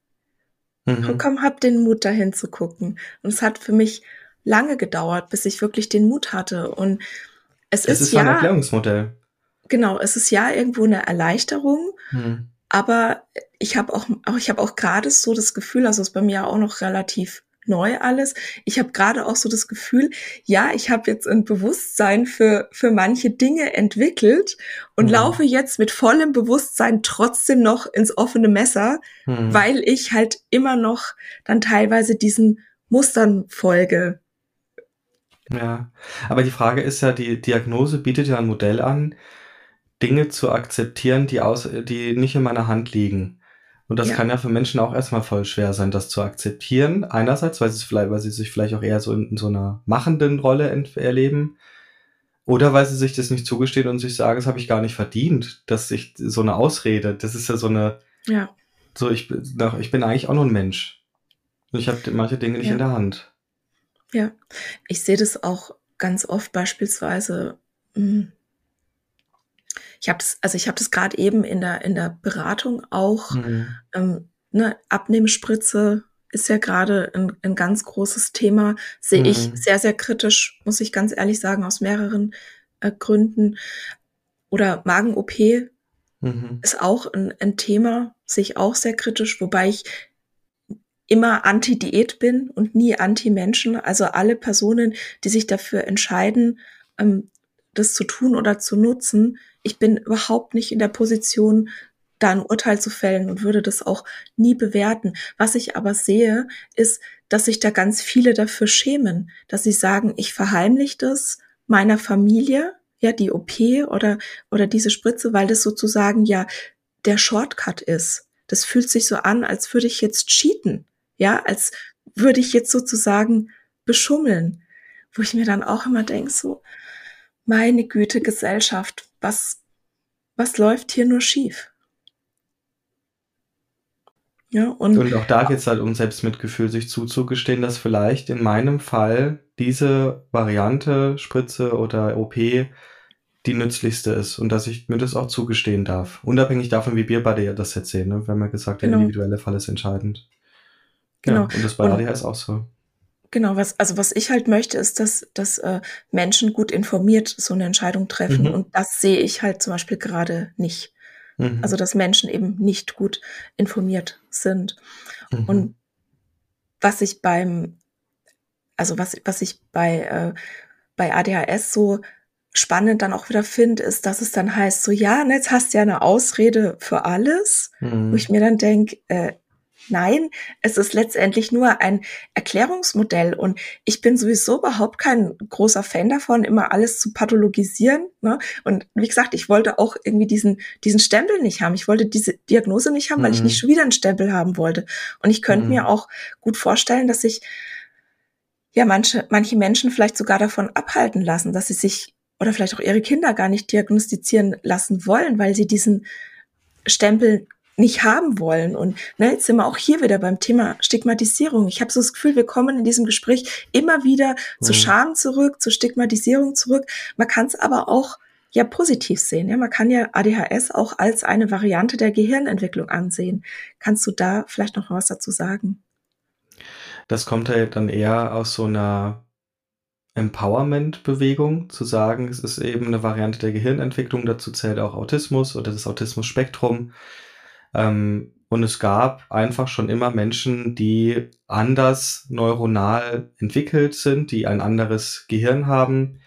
Mhm. Und komm, hab den Mut, dahin zu gucken. Und es hat für mich lange gedauert, bis ich wirklich den Mut hatte. Und es, es ist, ist ja ein Erklärungsmodell. Genau, es ist ja irgendwo eine Erleichterung, mhm. Aber ich habe auch, auch ich habe auch gerade so das Gefühl, also es ist bei mir auch noch relativ neu alles. Ich habe gerade auch so das Gefühl, ja, ich habe jetzt ein Bewusstsein für, für manche Dinge entwickelt und mhm. laufe jetzt mit vollem Bewusstsein trotzdem noch ins offene Messer, mhm. weil ich halt immer noch dann teilweise diesen Mustern folge. Ja, aber die Frage ist ja, die Diagnose bietet ja ein Modell an, Dinge zu akzeptieren, die, aus, die nicht in meiner Hand liegen. Und das ja. kann ja für Menschen auch erstmal voll schwer sein, das zu akzeptieren. Einerseits, weil sie, vielleicht, weil sie sich vielleicht auch eher so in, in so einer machenden Rolle erleben. Oder weil sie sich das nicht zugestehen und sich sagen, das habe ich gar nicht verdient, dass ich so eine Ausrede, das ist ja so eine, ja. so ich, ich bin eigentlich auch nur ein Mensch. Und ich habe manche Dinge nicht ja. in der Hand. Ja, ich sehe das auch ganz oft beispielsweise, hm, ich habe das, also ich habe das gerade eben in der in der Beratung auch. Mhm. Ähm, ne, Abnehmspritze ist ja gerade ein, ein ganz großes Thema, sehe mhm. ich sehr sehr kritisch, muss ich ganz ehrlich sagen, aus mehreren äh, Gründen. Oder Magen-OP mhm. ist auch ein, ein Thema, sehe ich auch sehr kritisch, wobei ich immer anti-Diät bin und nie anti-Menschen. Also alle Personen, die sich dafür entscheiden, ähm, das zu tun oder zu nutzen, ich bin überhaupt nicht in der Position, da ein Urteil zu fällen und würde das auch nie bewerten. Was ich aber sehe, ist, dass sich da ganz viele dafür schämen, dass sie sagen, ich verheimliche das meiner Familie, ja, die OP oder, oder diese Spritze, weil das sozusagen ja der Shortcut ist. Das fühlt sich so an, als würde ich jetzt cheaten, ja, als würde ich jetzt sozusagen beschummeln, wo ich mir dann auch immer denke, so, meine Güte, Gesellschaft, was, was läuft hier nur schief? Ja, und, und auch da geht es halt um Selbstmitgefühl, sich zuzugestehen, dass vielleicht in meinem Fall diese Variante, Spritze oder OP, die nützlichste ist und dass ich mir das auch zugestehen darf. Unabhängig davon, wie wir beide das jetzt sehen. Ne? Wir haben ja gesagt, der genau. individuelle Fall ist entscheidend. Genau. Ja, und das bei ADHS ist auch so. Genau, was, also was ich halt möchte, ist, dass, dass äh, Menschen gut informiert so eine Entscheidung treffen. Mhm. Und das sehe ich halt zum Beispiel gerade nicht. Mhm. Also, dass Menschen eben nicht gut informiert sind. Mhm. Und was ich beim, also was, was ich bei, äh, bei ADHS so spannend dann auch wieder finde, ist, dass es dann heißt, so ja, jetzt hast du ja eine Ausrede für alles, wo mhm. ich mir dann denke, äh, Nein, es ist letztendlich nur ein Erklärungsmodell und ich bin sowieso überhaupt kein großer Fan davon, immer alles zu pathologisieren. Ne? Und wie gesagt, ich wollte auch irgendwie diesen, diesen Stempel nicht haben. Ich wollte diese Diagnose nicht haben, mhm. weil ich nicht mhm. schon wieder einen Stempel haben wollte. Und ich könnte mhm. mir auch gut vorstellen, dass sich ja manche, manche Menschen vielleicht sogar davon abhalten lassen, dass sie sich oder vielleicht auch ihre Kinder gar nicht diagnostizieren lassen wollen, weil sie diesen Stempel nicht haben wollen. Und ne, jetzt sind wir auch hier wieder beim Thema Stigmatisierung. Ich habe so das Gefühl, wir kommen in diesem Gespräch immer wieder mhm. zu Scham zurück, zu Stigmatisierung zurück. Man kann es aber auch ja positiv sehen. Ja, man kann ja ADHS auch als eine Variante der Gehirnentwicklung ansehen. Kannst du da vielleicht noch was dazu sagen? Das kommt ja dann eher aus so einer Empowerment-Bewegung, zu sagen, es ist eben eine Variante der Gehirnentwicklung. Dazu zählt auch Autismus oder das Autismus-Spektrum. Ähm, und es gab einfach schon immer Menschen, die anders neuronal entwickelt sind, die ein anderes Gehirn haben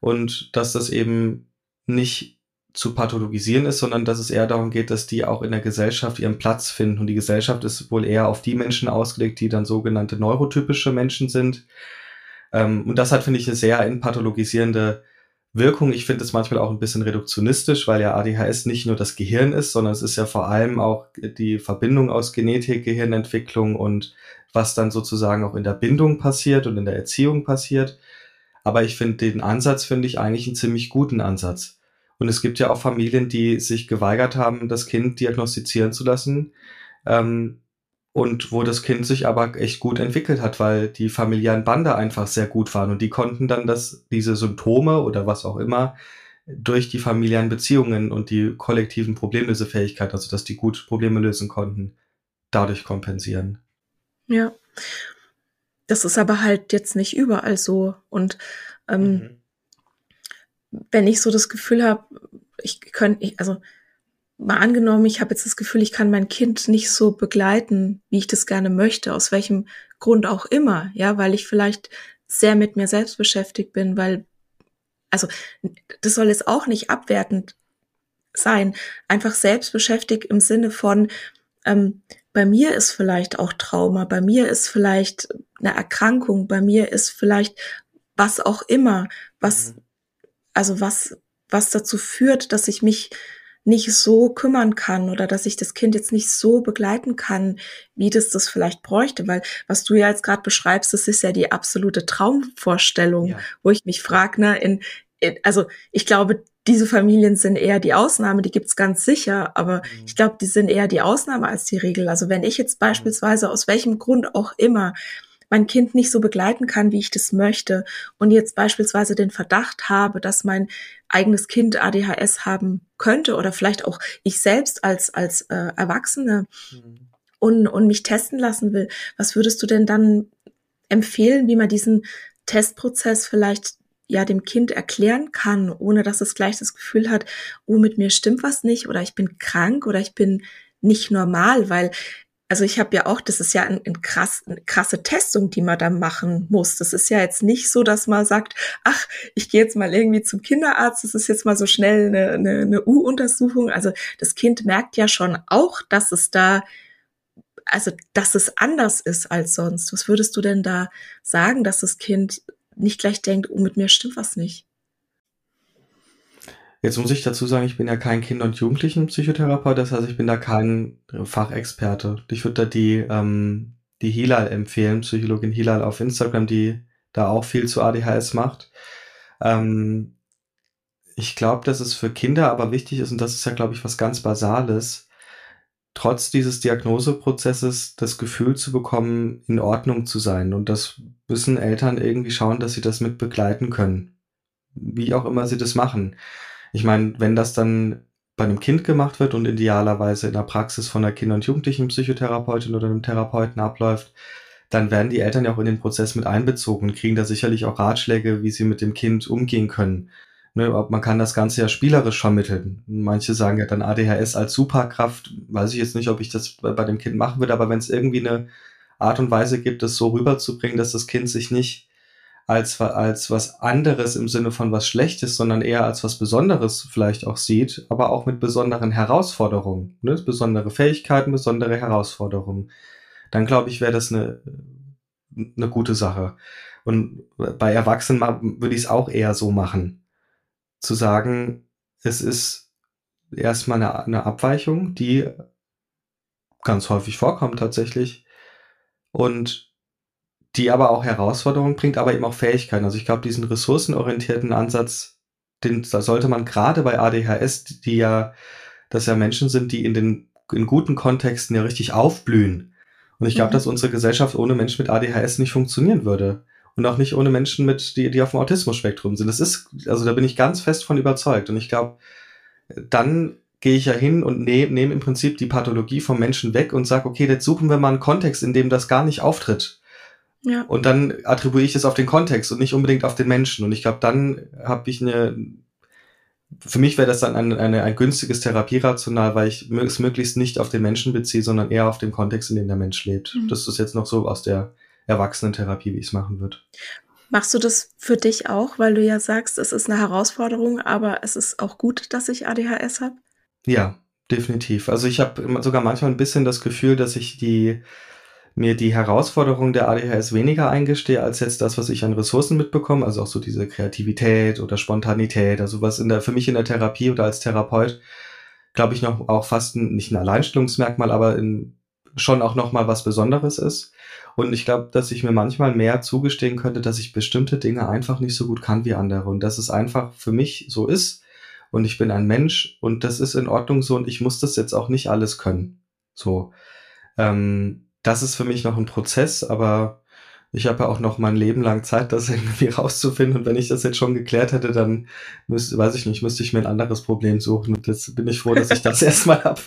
und dass das eben nicht zu pathologisieren ist, sondern dass es eher darum geht, dass die auch in der Gesellschaft ihren Platz finden. Und die Gesellschaft ist wohl eher auf die Menschen ausgelegt, die dann sogenannte neurotypische Menschen sind. Ähm, und das hat, finde ich, eine sehr entpathologisierende Wirkung. Ich finde es manchmal auch ein bisschen reduktionistisch, weil ja ADHS nicht nur das Gehirn ist, sondern es ist ja vor allem auch die Verbindung aus Genetik, Gehirnentwicklung und was dann sozusagen auch in der Bindung passiert und in der Erziehung passiert. Aber ich finde den Ansatz, finde ich eigentlich einen ziemlich guten Ansatz. Und es gibt ja auch Familien, die sich geweigert haben, das Kind diagnostizieren zu lassen. Ähm, und wo das Kind sich aber echt gut entwickelt hat, weil die familiären Bande einfach sehr gut waren und die konnten dann das, diese Symptome oder was auch immer durch die familiären Beziehungen und die kollektiven Problemlösefähigkeit, also dass die gut Probleme lösen konnten, dadurch kompensieren. Ja. Das ist aber halt jetzt nicht überall so. Und ähm, mhm. wenn ich so das Gefühl habe, ich könnte, also mal angenommen, ich habe jetzt das Gefühl, ich kann mein Kind nicht so begleiten, wie ich das gerne möchte, aus welchem Grund auch immer, ja, weil ich vielleicht sehr mit mir selbst beschäftigt bin, weil, also, das soll jetzt auch nicht abwertend sein, einfach selbst beschäftigt im Sinne von, ähm, bei mir ist vielleicht auch Trauma, bei mir ist vielleicht eine Erkrankung, bei mir ist vielleicht was auch immer, was, mhm. also was, was dazu führt, dass ich mich nicht so kümmern kann oder dass ich das Kind jetzt nicht so begleiten kann, wie das das vielleicht bräuchte, weil was du ja jetzt gerade beschreibst, das ist ja die absolute Traumvorstellung, ja. wo ich mich frage, ne, in, in, also ich glaube, diese Familien sind eher die Ausnahme, die gibt's ganz sicher, aber mhm. ich glaube, die sind eher die Ausnahme als die Regel. Also wenn ich jetzt mhm. beispielsweise aus welchem Grund auch immer mein Kind nicht so begleiten kann, wie ich das möchte und jetzt beispielsweise den Verdacht habe, dass mein eigenes Kind ADHS haben könnte oder vielleicht auch ich selbst als, als äh, Erwachsene mhm. und, und mich testen lassen will, was würdest du denn dann empfehlen, wie man diesen Testprozess vielleicht ja dem Kind erklären kann, ohne dass es gleich das Gefühl hat, oh, mit mir stimmt was nicht oder ich bin krank oder ich bin nicht normal, weil also ich habe ja auch, das ist ja ein, ein krass, eine krasse Testung, die man da machen muss. Das ist ja jetzt nicht so, dass man sagt, ach, ich gehe jetzt mal irgendwie zum Kinderarzt, das ist jetzt mal so schnell eine, eine, eine U-Untersuchung. Also das Kind merkt ja schon auch, dass es da, also dass es anders ist als sonst. Was würdest du denn da sagen, dass das Kind nicht gleich denkt, oh, mit mir stimmt was nicht? Jetzt muss ich dazu sagen, ich bin ja kein Kinder- und Jugendlichenpsychotherapeut, das heißt, ich bin da kein Fachexperte. Ich würde da die, ähm, die Hilal empfehlen, Psychologin Hilal auf Instagram, die da auch viel zu ADHS macht. Ähm, ich glaube, dass es für Kinder aber wichtig ist, und das ist ja, glaube ich, was ganz Basales, trotz dieses Diagnoseprozesses das Gefühl zu bekommen, in Ordnung zu sein. Und das müssen Eltern irgendwie schauen, dass sie das mit begleiten können. Wie auch immer sie das machen. Ich meine, wenn das dann bei einem Kind gemacht wird und idealerweise in der Praxis von einer Kinder- und Jugendlichen-Psychotherapeutin oder einem Therapeuten abläuft, dann werden die Eltern ja auch in den Prozess mit einbezogen und kriegen da sicherlich auch Ratschläge, wie sie mit dem Kind umgehen können. Ne, man kann das Ganze ja spielerisch vermitteln. Manche sagen ja dann ADHS als Superkraft. Weiß ich jetzt nicht, ob ich das bei dem Kind machen würde, aber wenn es irgendwie eine Art und Weise gibt, das so rüberzubringen, dass das Kind sich nicht als, als was anderes im Sinne von was Schlechtes, sondern eher als was Besonderes vielleicht auch sieht, aber auch mit besonderen Herausforderungen, ne? besondere Fähigkeiten, besondere Herausforderungen, dann glaube ich, wäre das eine, eine gute Sache. Und bei Erwachsenen würde ich es auch eher so machen, zu sagen, es ist erstmal eine, eine Abweichung, die ganz häufig vorkommt tatsächlich und die aber auch Herausforderungen bringt, aber eben auch Fähigkeiten. Also ich glaube, diesen ressourcenorientierten Ansatz, den da sollte man gerade bei ADHS, die ja, dass ja Menschen sind, die in den in guten Kontexten ja richtig aufblühen. Und ich glaube, mhm. dass unsere Gesellschaft ohne Menschen mit ADHS nicht funktionieren würde. Und auch nicht ohne Menschen mit, die, die auf dem Autismus-Spektrum sind. Das ist, also da bin ich ganz fest von überzeugt. Und ich glaube, dann gehe ich ja hin und nehme nehm im Prinzip die Pathologie vom Menschen weg und sage, okay, jetzt suchen wir mal einen Kontext, in dem das gar nicht auftritt. Ja. Und dann attribuiere ich das auf den Kontext und nicht unbedingt auf den Menschen. Und ich glaube, dann habe ich eine, für mich wäre das dann ein, eine, ein günstiges Therapierational, weil ich es möglichst nicht auf den Menschen beziehe, sondern eher auf den Kontext, in dem der Mensch lebt. Mhm. Das ist jetzt noch so aus der Erwachsenentherapie, wie ich es machen würde. Machst du das für dich auch, weil du ja sagst, es ist eine Herausforderung, aber es ist auch gut, dass ich ADHS habe? Ja, definitiv. Also ich habe sogar manchmal ein bisschen das Gefühl, dass ich die mir die Herausforderung der ADHS weniger eingestehe, als jetzt das, was ich an Ressourcen mitbekomme, also auch so diese Kreativität oder Spontanität, also was in der, für mich in der Therapie oder als Therapeut, glaube ich, noch auch fast ein, nicht ein Alleinstellungsmerkmal, aber in, schon auch noch mal was Besonderes ist. Und ich glaube, dass ich mir manchmal mehr zugestehen könnte, dass ich bestimmte Dinge einfach nicht so gut kann wie andere und dass es einfach für mich so ist und ich bin ein Mensch und das ist in Ordnung so und ich muss das jetzt auch nicht alles können. So. Ähm, das ist für mich noch ein Prozess, aber ich habe ja auch noch mein Leben lang Zeit, das irgendwie rauszufinden. Und wenn ich das jetzt schon geklärt hätte, dann müsste, weiß ich nicht, müsste ich mir ein anderes Problem suchen. Und jetzt bin ich froh, dass ich das erstmal habe.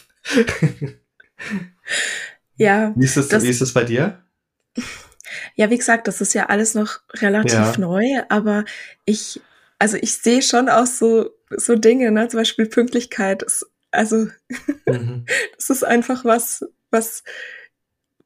ja. Wie ist, das, das, wie ist das bei dir? Ja, wie gesagt, das ist ja alles noch relativ ja. neu, aber ich, also ich sehe schon auch so, so Dinge, ne, zum Beispiel Pünktlichkeit. Also, mhm. das ist einfach was, was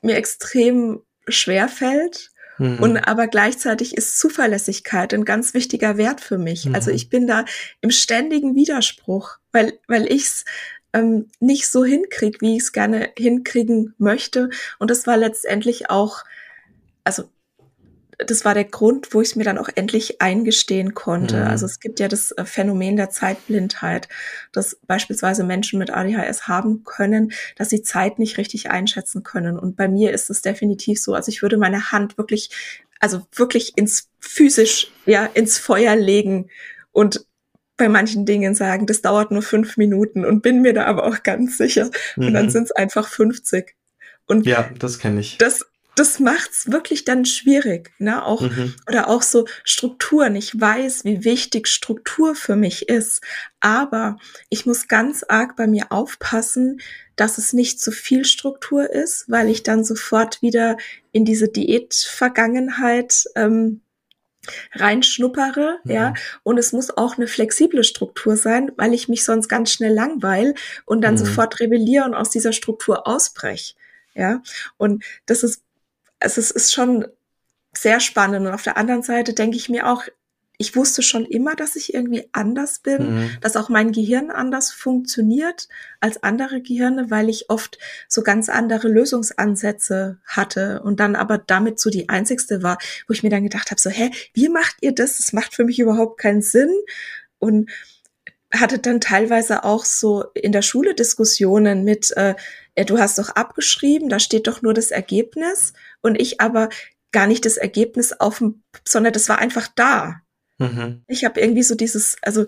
mir extrem schwer fällt. Mhm. Und aber gleichzeitig ist Zuverlässigkeit ein ganz wichtiger Wert für mich. Mhm. Also ich bin da im ständigen Widerspruch, weil, weil ich es ähm, nicht so hinkriege, wie ich es gerne hinkriegen möchte. Und das war letztendlich auch, also das war der Grund, wo ich es mir dann auch endlich eingestehen konnte. Mhm. Also es gibt ja das äh, Phänomen der Zeitblindheit, dass beispielsweise Menschen mit ADHS haben können, dass sie Zeit nicht richtig einschätzen können. Und bei mir ist es definitiv so. Also ich würde meine Hand wirklich, also wirklich ins physisch, ja, ins Feuer legen und bei manchen Dingen sagen, das dauert nur fünf Minuten und bin mir da aber auch ganz sicher. Und dann mhm. sind es einfach 50. Und ja, das kenne ich. Das das macht's wirklich dann schwierig, ne? Auch mhm. oder auch so Strukturen. Ich weiß, wie wichtig Struktur für mich ist, aber ich muss ganz arg bei mir aufpassen, dass es nicht zu viel Struktur ist, weil ich dann sofort wieder in diese Diätvergangenheit ähm, reinschnuppere, mhm. ja. Und es muss auch eine flexible Struktur sein, weil ich mich sonst ganz schnell langweil und dann mhm. sofort rebelliere und aus dieser Struktur ausbreche. Ja, und das ist also es ist schon sehr spannend. Und auf der anderen Seite denke ich mir auch, ich wusste schon immer, dass ich irgendwie anders bin, mhm. dass auch mein Gehirn anders funktioniert als andere Gehirne, weil ich oft so ganz andere Lösungsansätze hatte und dann aber damit so die einzigste war, wo ich mir dann gedacht habe, so, hä, wie macht ihr das? Das macht für mich überhaupt keinen Sinn. Und hatte dann teilweise auch so in der Schule Diskussionen mit, äh, du hast doch abgeschrieben, da steht doch nur das Ergebnis und ich aber gar nicht das Ergebnis auf dem, sondern das war einfach da. Mhm. Ich habe irgendwie so dieses, also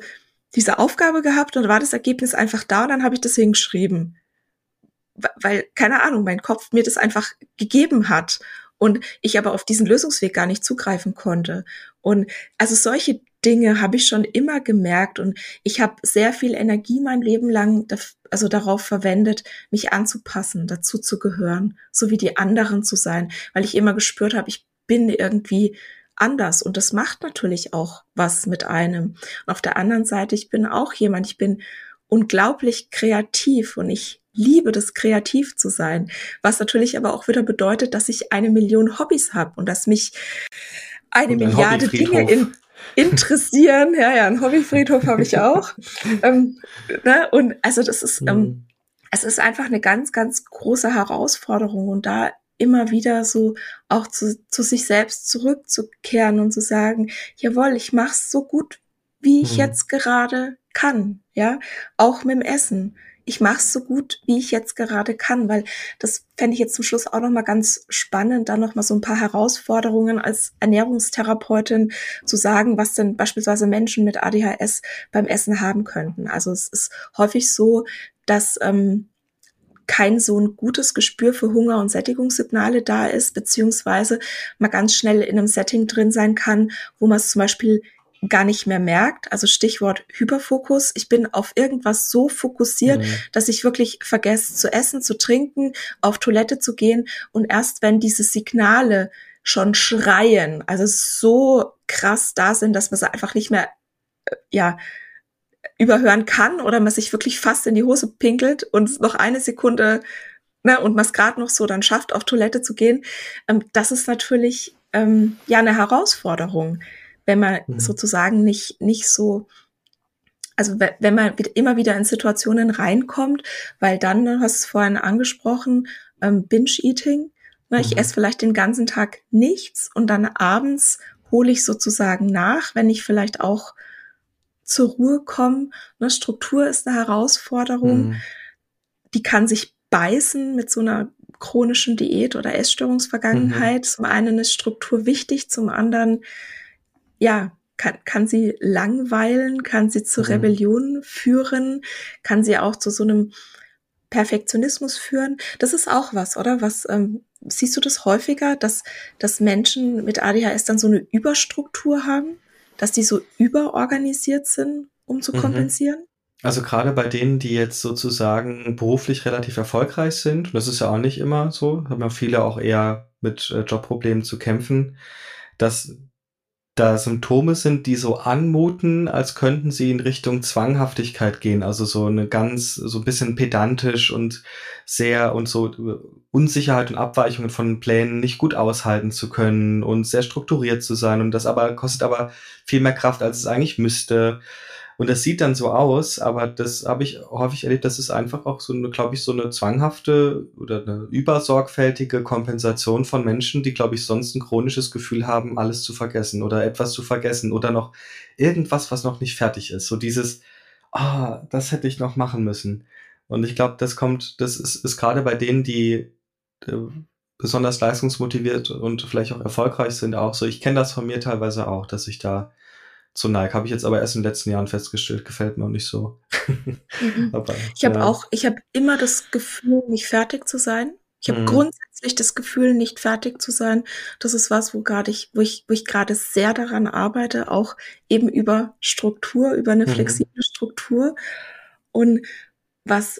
diese Aufgabe gehabt und war das Ergebnis einfach da und dann habe ich das hingeschrieben. Weil, keine Ahnung, mein Kopf mir das einfach gegeben hat und ich aber auf diesen Lösungsweg gar nicht zugreifen konnte. Und also solche Dinge habe ich schon immer gemerkt und ich habe sehr viel Energie mein Leben lang also darauf verwendet, mich anzupassen, dazu zu gehören, so wie die anderen zu sein, weil ich immer gespürt habe, ich bin irgendwie anders und das macht natürlich auch was mit einem. Und auf der anderen Seite, ich bin auch jemand, ich bin unglaublich kreativ und ich liebe das, kreativ zu sein, was natürlich aber auch wieder bedeutet, dass ich eine Million Hobbys habe und dass mich eine Milliarde Dinge in, interessieren. Ja, ja, einen Hobbyfriedhof habe ich auch. ähm, ne? Und also das ist, ähm, mhm. es ist einfach eine ganz, ganz große Herausforderung und da immer wieder so auch zu, zu sich selbst zurückzukehren und zu sagen, jawohl, ich mach's so gut, wie ich mhm. jetzt gerade kann, ja, auch mit dem Essen ich mache es so gut, wie ich jetzt gerade kann, weil das fände ich jetzt zum Schluss auch noch mal ganz spannend, da noch mal so ein paar Herausforderungen als Ernährungstherapeutin zu sagen, was denn beispielsweise Menschen mit ADHS beim Essen haben könnten. Also es ist häufig so, dass ähm, kein so ein gutes Gespür für Hunger und Sättigungssignale da ist, beziehungsweise man ganz schnell in einem Setting drin sein kann, wo man es zum Beispiel gar nicht mehr merkt. Also Stichwort Hyperfokus. Ich bin auf irgendwas so fokussiert, mhm. dass ich wirklich vergesse zu essen, zu trinken, auf Toilette zu gehen. Und erst wenn diese Signale schon schreien, also so krass da sind, dass man sie einfach nicht mehr, äh, ja, überhören kann oder man sich wirklich fast in die Hose pinkelt und noch eine Sekunde ne, und man es gerade noch so dann schafft, auf Toilette zu gehen, ähm, das ist natürlich ähm, ja eine Herausforderung wenn man mhm. sozusagen nicht, nicht so, also wenn man immer wieder in Situationen reinkommt, weil dann, du hast es vorhin angesprochen, ähm, Binge-Eating, ne, ich mhm. esse vielleicht den ganzen Tag nichts und dann abends hole ich sozusagen nach, wenn ich vielleicht auch zur Ruhe komme. Ne, Struktur ist eine Herausforderung. Mhm. Die kann sich beißen mit so einer chronischen Diät oder Essstörungsvergangenheit. Mhm. Zum einen ist Struktur wichtig, zum anderen ja, kann, kann sie langweilen, kann sie zu mhm. Rebellion führen, kann sie auch zu so einem Perfektionismus führen. Das ist auch was, oder? Was ähm, siehst du das häufiger, dass, dass Menschen mit ADHS dann so eine Überstruktur haben, dass die so überorganisiert sind, um zu mhm. kompensieren? Also gerade bei denen, die jetzt sozusagen beruflich relativ erfolgreich sind, und das ist ja auch nicht immer so, haben ja viele auch eher mit äh, Jobproblemen zu kämpfen, dass da Symptome sind, die so anmuten, als könnten sie in Richtung Zwanghaftigkeit gehen, also so eine ganz, so ein bisschen pedantisch und sehr und so Unsicherheit und Abweichungen von Plänen nicht gut aushalten zu können und sehr strukturiert zu sein und das aber kostet aber viel mehr Kraft, als es eigentlich müsste. Und das sieht dann so aus, aber das habe ich häufig erlebt, das ist einfach auch so eine, glaube ich, so eine zwanghafte oder eine übersorgfältige Kompensation von Menschen, die, glaube ich, sonst ein chronisches Gefühl haben, alles zu vergessen oder etwas zu vergessen oder noch irgendwas, was noch nicht fertig ist. So dieses, ah, oh, das hätte ich noch machen müssen. Und ich glaube, das kommt, das ist, ist gerade bei denen, die äh, besonders leistungsmotiviert und vielleicht auch erfolgreich sind, auch so. Ich kenne das von mir teilweise auch, dass ich da zu Nike. Habe ich jetzt aber erst in den letzten Jahren festgestellt, gefällt mir auch nicht so. Mhm. aber, ich habe ja. auch, ich habe immer das Gefühl, nicht fertig zu sein. Ich habe mhm. grundsätzlich das Gefühl, nicht fertig zu sein. Das ist was, wo gerade ich, wo ich, wo ich gerade sehr daran arbeite, auch eben über Struktur, über eine mhm. flexible Struktur. Und was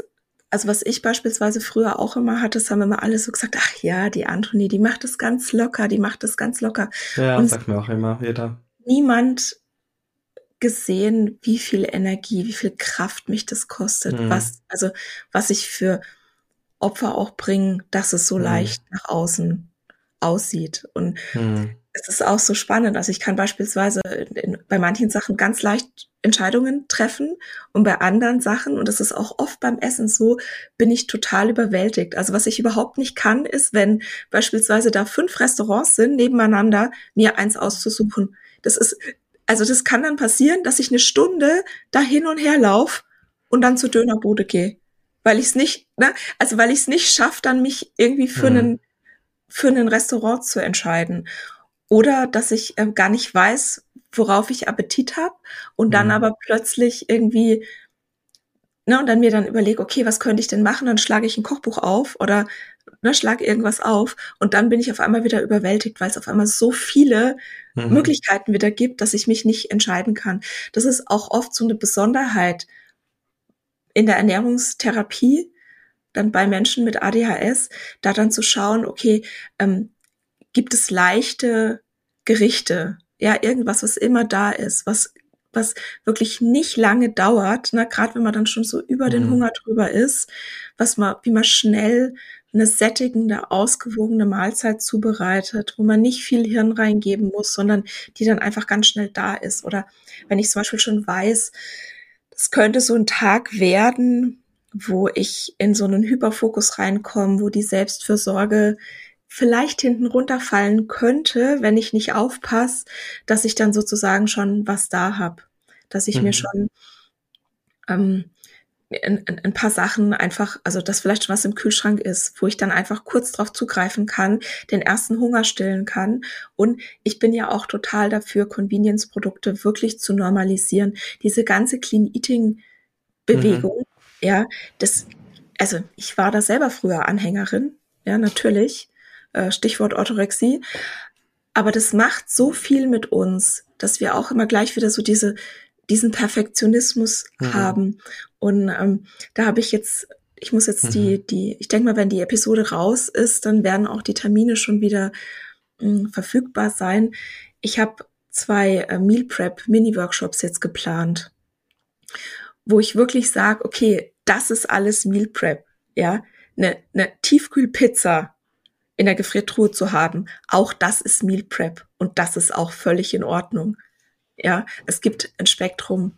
also was ich beispielsweise früher auch immer hatte, das haben immer alle so gesagt, ach ja, die Anthony, die macht das ganz locker, die macht das ganz locker. Ja, und sagt mir auch immer jeder. Niemand gesehen, wie viel Energie, wie viel Kraft mich das kostet, mhm. was, also, was ich für Opfer auch bringe, dass es so mhm. leicht nach außen aussieht. Und mhm. es ist auch so spannend. Also ich kann beispielsweise in, bei manchen Sachen ganz leicht Entscheidungen treffen und bei anderen Sachen, und das ist auch oft beim Essen so, bin ich total überwältigt. Also was ich überhaupt nicht kann, ist, wenn beispielsweise da fünf Restaurants sind, nebeneinander, mir eins auszusuchen. Das ist, also das kann dann passieren, dass ich eine Stunde da hin und her laufe und dann zur Dönerbude gehe. Weil ich es nicht, ne, also weil ich es nicht schaffe, dann mich irgendwie für mhm. einen für einen Restaurant zu entscheiden. Oder dass ich äh, gar nicht weiß, worauf ich Appetit habe und dann mhm. aber plötzlich irgendwie ne, und dann mir dann überlege, okay, was könnte ich denn machen? Dann schlage ich ein Kochbuch auf oder ne, schlag irgendwas auf und dann bin ich auf einmal wieder überwältigt, weil es auf einmal so viele mhm. Möglichkeiten wieder gibt, dass ich mich nicht entscheiden kann. Das ist auch oft so eine Besonderheit in der Ernährungstherapie, dann bei Menschen mit ADHS, da dann zu schauen, okay, ähm, gibt es leichte Gerichte, ja, irgendwas, was immer da ist, was was wirklich nicht lange dauert, ne, gerade wenn man dann schon so über den mhm. Hunger drüber ist, was man, wie man schnell eine sättigende, ausgewogene Mahlzeit zubereitet, wo man nicht viel Hirn reingeben muss, sondern die dann einfach ganz schnell da ist. Oder wenn ich zum Beispiel schon weiß, es könnte so ein Tag werden, wo ich in so einen Hyperfokus reinkomme, wo die Selbstfürsorge vielleicht hinten runterfallen könnte, wenn ich nicht aufpasse, dass ich dann sozusagen schon was da habe, dass ich mhm. mir schon ähm, ein, ein, paar Sachen einfach, also dass vielleicht schon was im Kühlschrank ist, wo ich dann einfach kurz drauf zugreifen kann, den ersten Hunger stillen kann. Und ich bin ja auch total dafür, Convenience-Produkte wirklich zu normalisieren. Diese ganze Clean Eating-Bewegung, mhm. ja, das, also ich war da selber früher Anhängerin, ja, natürlich. Äh, Stichwort Orthorexie. Aber das macht so viel mit uns, dass wir auch immer gleich wieder so diese diesen Perfektionismus mhm. haben. Und ähm, da habe ich jetzt, ich muss jetzt mhm. die, die, ich denke mal, wenn die Episode raus ist, dann werden auch die Termine schon wieder mh, hm, verfügbar sein. Ich habe zwei äh, Meal Prep Mini-Workshops jetzt geplant, wo ich wirklich sage, okay, das ist alles Meal Prep. Ja, eine, eine Tiefkühlpizza in der Gefriertruhe zu haben, auch das ist Meal Prep und das ist auch völlig in Ordnung. Ja, es gibt ein Spektrum,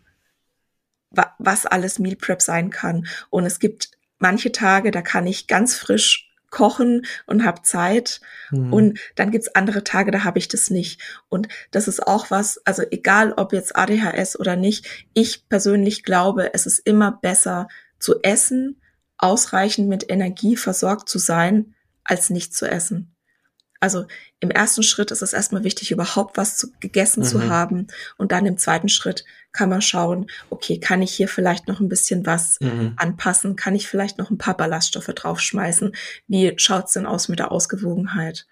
was alles Meal Prep sein kann. Und es gibt manche Tage, da kann ich ganz frisch kochen und habe Zeit. Mhm. Und dann gibt's andere Tage, da habe ich das nicht. Und das ist auch was, also egal ob jetzt ADHS oder nicht, ich persönlich glaube, es ist immer besser zu essen, ausreichend mit Energie versorgt zu sein, als nicht zu essen. Also im ersten Schritt ist es erstmal wichtig, überhaupt was zu, gegessen mhm. zu haben. Und dann im zweiten Schritt kann man schauen, okay, kann ich hier vielleicht noch ein bisschen was mhm. anpassen? Kann ich vielleicht noch ein paar Ballaststoffe draufschmeißen? Wie schaut's denn aus mit der Ausgewogenheit?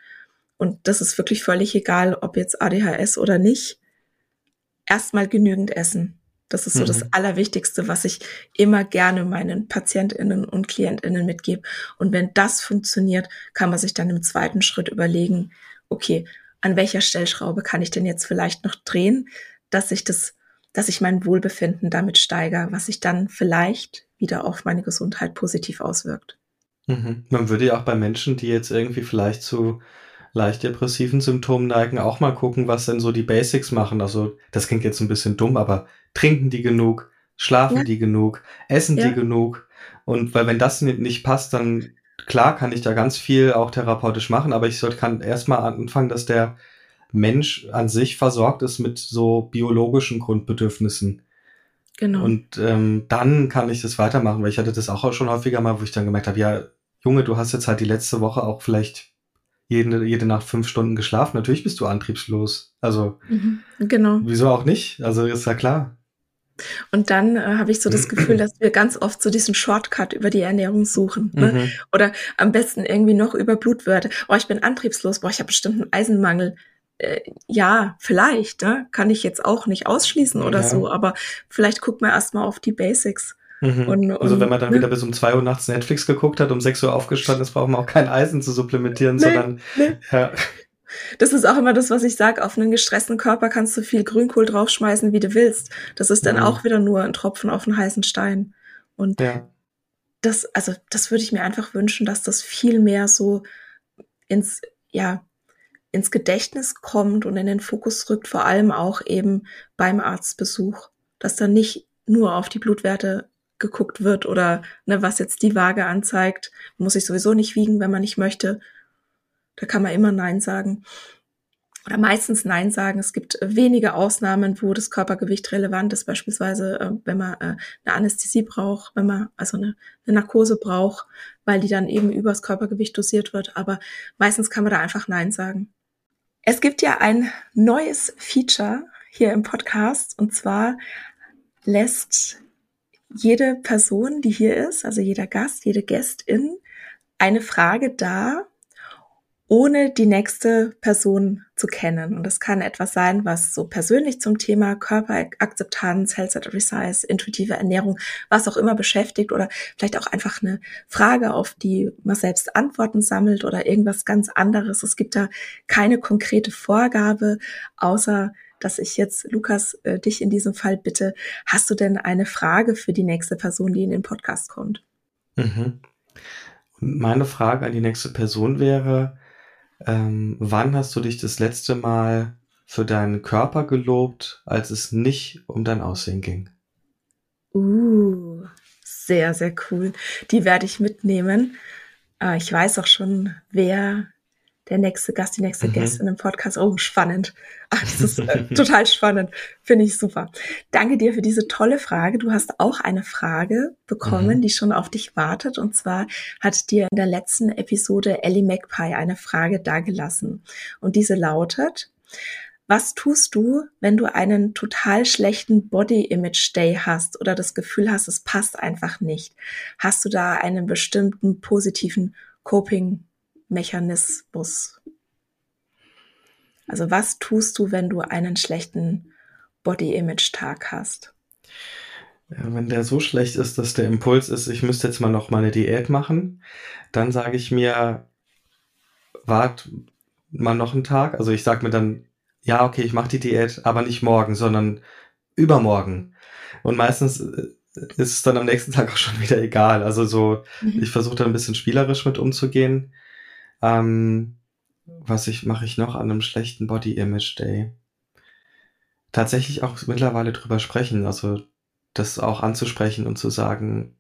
Und das ist wirklich völlig egal, ob jetzt ADHS oder nicht. Erstmal genügend essen. Das ist so mhm. das Allerwichtigste, was ich immer gerne meinen PatientInnen und KlientInnen mitgebe. Und wenn das funktioniert, kann man sich dann im zweiten Schritt überlegen, okay, an welcher Stellschraube kann ich denn jetzt vielleicht noch drehen, dass ich das, dass ich mein Wohlbefinden damit steigere, was sich dann vielleicht wieder auf meine Gesundheit positiv auswirkt. Mhm. Man würde ja auch bei Menschen, die jetzt irgendwie vielleicht zu leicht depressiven Symptomen neigen, auch mal gucken, was denn so die Basics machen. Also, das klingt jetzt ein bisschen dumm, aber trinken die genug, schlafen ja. die genug, essen ja. die genug. Und weil wenn das nicht passt, dann klar kann ich da ganz viel auch therapeutisch machen, aber ich sollte kann erstmal anfangen, dass der Mensch an sich versorgt ist mit so biologischen Grundbedürfnissen. Genau. Und ähm, dann kann ich das weitermachen, weil ich hatte das auch schon häufiger mal, wo ich dann gemerkt habe, ja, Junge, du hast jetzt halt die letzte Woche auch vielleicht jede, jede Nacht fünf Stunden geschlafen. Natürlich bist du antriebslos. Also mhm, genau. wieso auch nicht? Also ist ja klar. Und dann äh, habe ich so das Gefühl, dass wir ganz oft so diesen Shortcut über die Ernährung suchen. Ne? Mhm. Oder am besten irgendwie noch über Blutwerte. Oh, ich bin antriebslos, boah, ich habe bestimmt einen Eisenmangel. Äh, ja, vielleicht, ne? kann ich jetzt auch nicht ausschließen oder ja. so, aber vielleicht guckt man erstmal auf die Basics. Mhm. Und, und, also wenn man dann ne? wieder bis um zwei Uhr nachts Netflix geguckt hat, um sechs Uhr aufgestanden ist, braucht man auch kein Eisen zu supplementieren, nee, sondern nee. ja. Das ist auch immer das, was ich sage. Auf einen gestressten Körper kannst du viel Grünkohl draufschmeißen, wie du willst. Das ist dann mhm. auch wieder nur ein Tropfen auf einen heißen Stein. Und ja. das, also, das würde ich mir einfach wünschen, dass das viel mehr so ins, ja, ins Gedächtnis kommt und in den Fokus rückt, vor allem auch eben beim Arztbesuch, dass da nicht nur auf die Blutwerte geguckt wird oder ne, was jetzt die Waage anzeigt, muss ich sowieso nicht wiegen, wenn man nicht möchte, da kann man immer Nein sagen. Oder meistens Nein sagen. Es gibt wenige Ausnahmen, wo das Körpergewicht relevant ist, beispielsweise äh, wenn man äh, eine Anästhesie braucht, wenn man also eine, eine Narkose braucht, weil die dann eben übers Körpergewicht dosiert wird. Aber meistens kann man da einfach Nein sagen. Es gibt ja ein neues Feature hier im Podcast und zwar lässt jede Person, die hier ist, also jeder Gast, jede Gästin, eine Frage da, ohne die nächste Person zu kennen. Und das kann etwas sein, was so persönlich zum Thema Körperakzeptanz, Health at Every Size, intuitive Ernährung, was auch immer beschäftigt oder vielleicht auch einfach eine Frage, auf die man selbst Antworten sammelt oder irgendwas ganz anderes. Es gibt da keine konkrete Vorgabe, außer dass ich jetzt, Lukas, äh, dich in diesem Fall bitte, hast du denn eine Frage für die nächste Person, die in den Podcast kommt? Mhm. Meine Frage an die nächste Person wäre, ähm, wann hast du dich das letzte Mal für deinen Körper gelobt, als es nicht um dein Aussehen ging? Uh, sehr, sehr cool. Die werde ich mitnehmen. Äh, ich weiß auch schon, wer der nächste Gast, die nächste mhm. Gästin im Podcast. Oh, spannend. Ach, das ist äh, total spannend. Finde ich super. Danke dir für diese tolle Frage. Du hast auch eine Frage bekommen, mhm. die schon auf dich wartet. Und zwar hat dir in der letzten Episode Ellie Magpie eine Frage dagelassen. Und diese lautet, was tust du, wenn du einen total schlechten Body Image Day hast oder das Gefühl hast, es passt einfach nicht? Hast du da einen bestimmten positiven Coping Mechanismus. Also was tust du, wenn du einen schlechten Body-Image-Tag hast? Ja, wenn der so schlecht ist, dass der Impuls ist, ich müsste jetzt mal noch mal eine Diät machen, dann sage ich mir, wart mal noch einen Tag. Also ich sage mir dann, ja, okay, ich mache die Diät, aber nicht morgen, sondern übermorgen. Und meistens äh, ist es dann am nächsten Tag auch schon wieder egal. Also so, mhm. ich versuche da ein bisschen spielerisch mit umzugehen. Ähm, was ich mache ich noch an einem schlechten Body Image Day? Tatsächlich auch mittlerweile drüber sprechen, also das auch anzusprechen und zu sagen,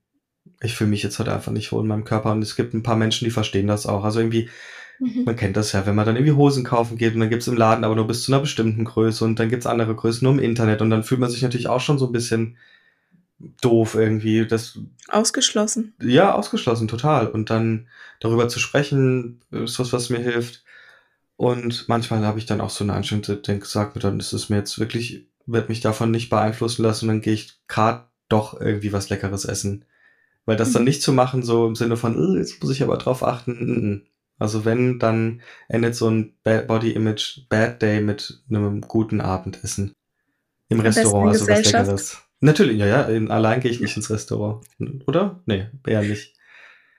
ich fühle mich jetzt heute einfach nicht wohl in meinem Körper und es gibt ein paar Menschen, die verstehen das auch. Also irgendwie, mhm. man kennt das ja, wenn man dann irgendwie Hosen kaufen geht und dann gibt's im Laden aber nur bis zu einer bestimmten Größe und dann gibt's andere Größen nur im Internet und dann fühlt man sich natürlich auch schon so ein bisschen doof irgendwie. Das, ausgeschlossen. Ja, ausgeschlossen, total. Und dann darüber zu sprechen, ist was, was mir hilft. Und manchmal habe ich dann auch so eine Einstellung, denke, sag mir dann, ist es mir jetzt wirklich, wird mich davon nicht beeinflussen lassen und dann gehe ich gerade doch irgendwie was Leckeres essen. Weil das dann mhm. nicht zu machen, so im Sinne von, oh, jetzt muss ich aber drauf achten. Also wenn, dann endet so ein Body Image Bad Day mit einem guten Abendessen. Im Restaurant, also was Leckeres. Natürlich, ja, ja. Allein gehe ich nicht ins Restaurant. Oder? Nee, eher nicht.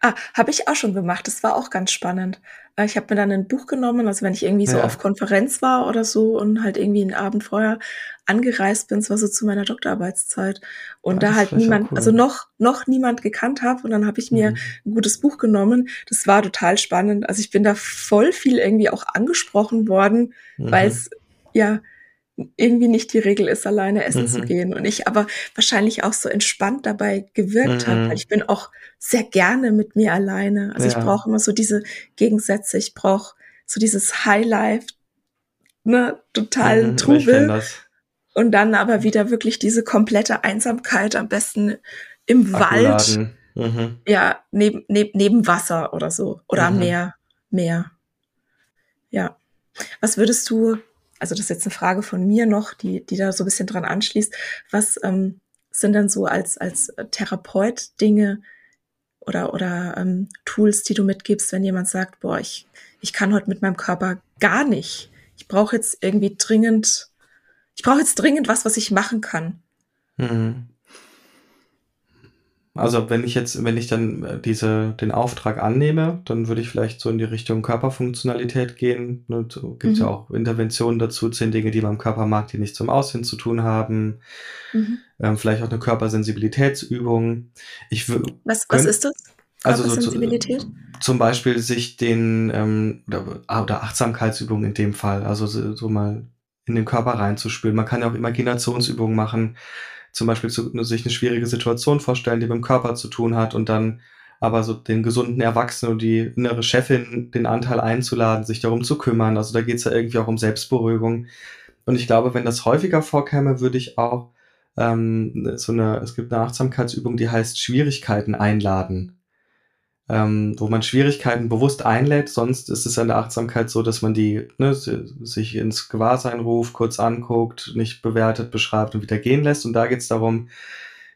Ah, habe ich auch schon gemacht. Das war auch ganz spannend. Äh, ich habe mir dann ein Buch genommen, also wenn ich irgendwie so ja. auf Konferenz war oder so und halt irgendwie einen Abend vorher angereist bin, es war so zu meiner Doktorarbeitszeit und ja, da halt niemand, cool. also noch noch niemand gekannt habe und dann habe ich mir mhm. ein gutes Buch genommen. Das war total spannend. Also ich bin da voll viel irgendwie auch angesprochen worden, mhm. weil es ja irgendwie nicht die Regel ist, alleine essen mhm. zu gehen. Und ich aber wahrscheinlich auch so entspannt dabei gewirkt mhm. habe. Weil ich bin auch sehr gerne mit mir alleine. Also ja. ich brauche immer so diese Gegensätze. Ich brauche so dieses Highlife, ne, totalen mhm, Trubel. Und dann aber wieder wirklich diese komplette Einsamkeit, am besten im Wald. Mhm. Ja, neben, neben, neben Wasser oder so. Oder am mhm. Meer. Meer. Ja. Was würdest du also das ist jetzt eine Frage von mir noch, die, die da so ein bisschen dran anschließt. Was ähm, sind denn so als, als Therapeut Dinge oder, oder ähm, Tools, die du mitgibst, wenn jemand sagt, boah, ich, ich kann heute mit meinem Körper gar nicht. Ich brauche jetzt irgendwie dringend, ich brauche jetzt dringend was, was ich machen kann. Mhm. Also wenn ich jetzt, wenn ich dann äh, diese, den Auftrag annehme, dann würde ich vielleicht so in die Richtung Körperfunktionalität gehen. Ne, Gibt mhm. ja auch Interventionen dazu, zehn Dinge, die man im Körper mag, die nichts zum Aussehen zu tun haben. Mhm. Ähm, vielleicht auch eine Körpersensibilitätsübung. Ich was, was ist das? Also so zu, zum Beispiel sich den ähm, oder, ah, oder Achtsamkeitsübungen in dem Fall, also so, so mal in den Körper reinzuspüren. Man kann ja auch Imaginationsübungen machen zum Beispiel zu, sich eine schwierige Situation vorstellen, die mit dem Körper zu tun hat und dann aber so den gesunden Erwachsenen und die innere Chefin den Anteil einzuladen, sich darum zu kümmern. Also da geht es ja irgendwie auch um Selbstberuhigung. Und ich glaube, wenn das häufiger vorkäme, würde ich auch ähm, so eine, es gibt eine Achtsamkeitsübung, die heißt Schwierigkeiten einladen ähm, wo man Schwierigkeiten bewusst einlädt. Sonst ist es in der Achtsamkeit so, dass man die ne, sich ins Gewahrsein ruft, kurz anguckt, nicht bewertet, beschreibt und wieder gehen lässt. Und da geht es darum,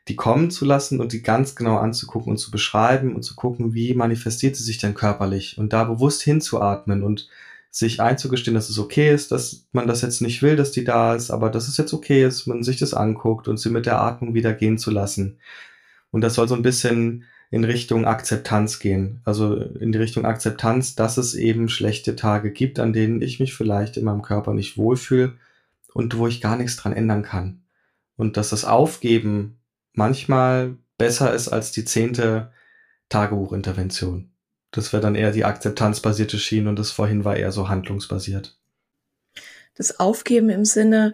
die kommen zu lassen und die ganz genau anzugucken und zu beschreiben und zu gucken, wie manifestiert sie sich denn körperlich und da bewusst hinzuatmen und sich einzugestehen, dass es okay ist, dass man das jetzt nicht will, dass die da ist, aber dass es jetzt okay ist, man sich das anguckt und sie mit der Atmung wieder gehen zu lassen. Und das soll so ein bisschen in Richtung Akzeptanz gehen. Also in die Richtung Akzeptanz, dass es eben schlechte Tage gibt, an denen ich mich vielleicht in meinem Körper nicht wohlfühle und wo ich gar nichts dran ändern kann. Und dass das Aufgeben manchmal besser ist als die zehnte Tagebuchintervention. das wäre dann eher die akzeptanzbasierte Schiene und das vorhin war eher so handlungsbasiert. Das Aufgeben im Sinne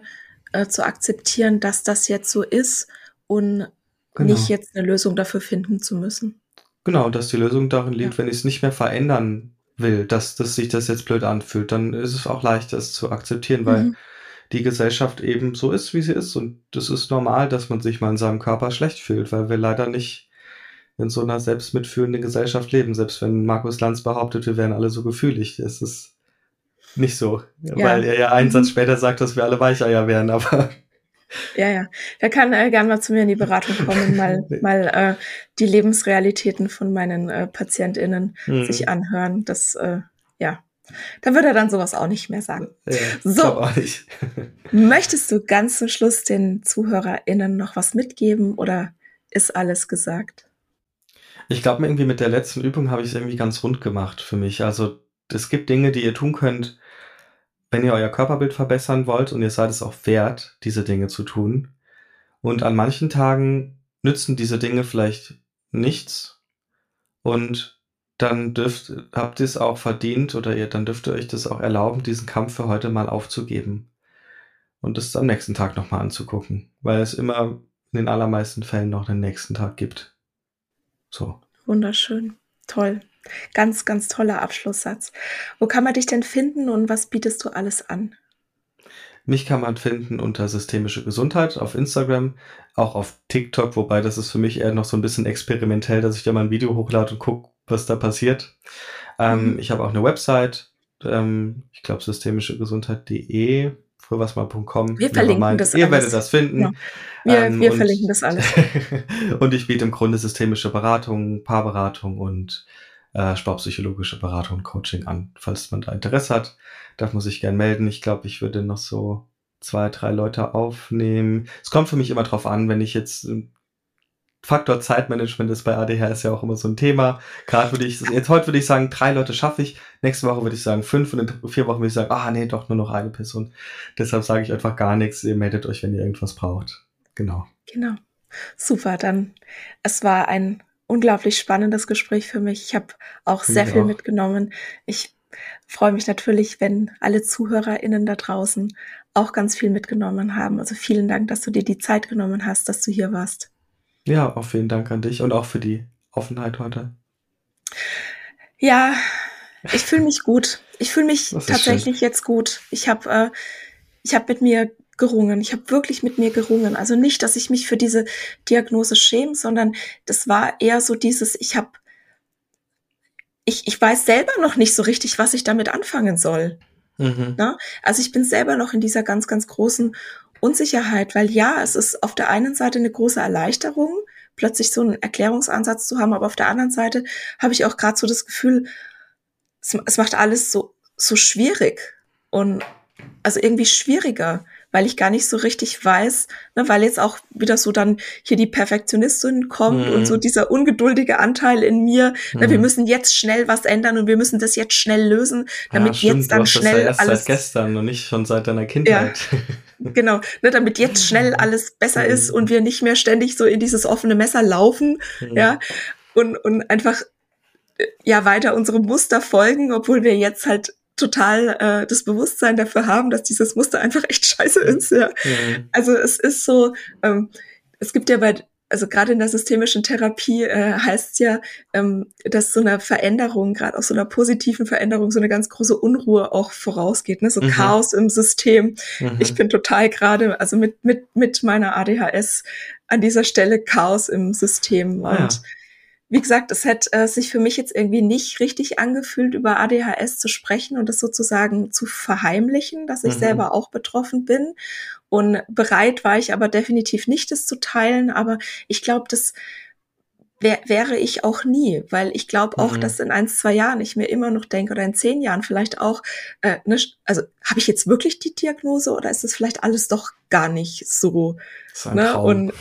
äh, zu akzeptieren, dass das jetzt so ist und genau. nicht jetzt eine Lösung dafür finden zu müssen. Genau, dass die Lösung darin liegt, ja. wenn ich es nicht mehr verändern will, dass, dass sich das jetzt blöd anfühlt, dann ist es auch leichter, es zu akzeptieren, weil mhm. die Gesellschaft eben so ist, wie sie ist. Und das ist normal, dass man sich mal in seinem Körper schlecht fühlt, weil wir leider nicht in so einer selbstmitfühlenden Gesellschaft leben. Selbst wenn Markus Lanz behauptet, wir wären alle so gefühlig. Es ist nicht so, ja. weil er ja einen Satz mhm. später sagt, dass wir alle Weicheier wären, aber ja, ja. Der kann äh, gern mal zu mir in die Beratung kommen, mal, mal äh, die Lebensrealitäten von meinen äh, PatientInnen mhm. sich anhören. Das, äh, ja. Da würde er dann sowas auch nicht mehr sagen. Ja, so, möchtest du ganz zum Schluss den ZuhörerInnen noch was mitgeben oder ist alles gesagt? Ich glaube, irgendwie mit der letzten Übung habe ich es irgendwie ganz rund gemacht für mich. Also es gibt Dinge, die ihr tun könnt, wenn ihr euer Körperbild verbessern wollt und ihr seid es auch wert, diese Dinge zu tun. Und an manchen Tagen nützen diese Dinge vielleicht nichts. Und dann dürft, habt ihr es auch verdient oder ihr, dann dürft ihr euch das auch erlauben, diesen Kampf für heute mal aufzugeben. Und es am nächsten Tag nochmal anzugucken. Weil es immer in den allermeisten Fällen noch den nächsten Tag gibt. So. Wunderschön. Toll. Ganz, ganz toller Abschlusssatz. Wo kann man dich denn finden und was bietest du alles an? Mich kann man finden unter systemische Gesundheit auf Instagram, auch auf TikTok, wobei das ist für mich eher noch so ein bisschen experimentell, dass ich da mal ein Video hochlade und gucke, was da passiert. Ähm, mhm. Ich habe auch eine Website, ähm, ich glaube systemischegesundheit.de, frühwasmal.com. Wir verlinken das Ihr alles. werdet das finden. Ja. Wir, ähm, wir verlinken das alles. und ich biete im Grunde systemische Beratung, Paarberatung und äh, sportpsychologische Beratung und Coaching an. Falls man da Interesse hat, darf man sich gern melden. Ich glaube, ich würde noch so zwei, drei Leute aufnehmen. Es kommt für mich immer drauf an, wenn ich jetzt ähm, Faktor Zeitmanagement ist bei ADHS ja auch immer so ein Thema. Gerade würde ich, jetzt heute würde ich sagen, drei Leute schaffe ich. Nächste Woche würde ich sagen fünf und in vier Wochen würde ich sagen, ah nee, doch nur noch eine Person. Deshalb sage ich einfach gar nichts. Ihr meldet euch, wenn ihr irgendwas braucht. Genau. Genau. Super, dann es war ein unglaublich spannendes Gespräch für mich. Ich habe auch sehr viel auch. mitgenommen. Ich freue mich natürlich, wenn alle ZuhörerInnen da draußen auch ganz viel mitgenommen haben. Also vielen Dank, dass du dir die Zeit genommen hast, dass du hier warst. Ja, auch vielen Dank an dich und auch für die Offenheit heute. Ja, ich fühle mich gut. Ich fühle mich tatsächlich schön. jetzt gut. Ich habe äh, ich habe mit mir gerungen. Ich habe wirklich mit mir gerungen. Also nicht, dass ich mich für diese Diagnose schäme, sondern das war eher so dieses, ich habe, ich, ich weiß selber noch nicht so richtig, was ich damit anfangen soll. Mhm. Na? Also ich bin selber noch in dieser ganz, ganz großen Unsicherheit, weil ja, es ist auf der einen Seite eine große Erleichterung, plötzlich so einen Erklärungsansatz zu haben, aber auf der anderen Seite habe ich auch gerade so das Gefühl, es, es macht alles so, so schwierig und also irgendwie schwieriger weil ich gar nicht so richtig weiß, ne, weil jetzt auch wieder so dann hier die Perfektionistin kommt mhm. und so dieser ungeduldige Anteil in mir, mhm. ne, wir mhm. müssen jetzt schnell was ändern und wir müssen das jetzt schnell lösen, damit ja, jetzt dann schnell ja erst alles seit gestern und nicht schon seit deiner Kindheit. Ja, genau, ne, damit jetzt schnell alles besser mhm. ist und wir nicht mehr ständig so in dieses offene Messer laufen, mhm. ja, und und einfach äh, ja weiter unserem Muster folgen, obwohl wir jetzt halt total äh, das Bewusstsein dafür haben, dass dieses Muster einfach echt scheiße ist. Ja. Mhm. Also es ist so, ähm, es gibt ja bei also gerade in der systemischen Therapie äh, heißt ja, ähm, dass so eine Veränderung, gerade auch so einer positiven Veränderung, so eine ganz große Unruhe auch vorausgeht, ne? so mhm. Chaos im System. Mhm. Ich bin total gerade, also mit, mit, mit meiner ADHS an dieser Stelle Chaos im System. Ah, und ja wie gesagt, es hätte äh, sich für mich jetzt irgendwie nicht richtig angefühlt, über ADHS zu sprechen und das sozusagen zu verheimlichen, dass ich mhm. selber auch betroffen bin. Und bereit war ich aber definitiv nicht, das zu teilen. Aber ich glaube, das wär, wäre ich auch nie, weil ich glaube auch, mhm. dass in ein, zwei Jahren ich mir immer noch denke oder in zehn Jahren vielleicht auch, äh, ne, also habe ich jetzt wirklich die Diagnose oder ist das vielleicht alles doch gar nicht so? Das ne? Und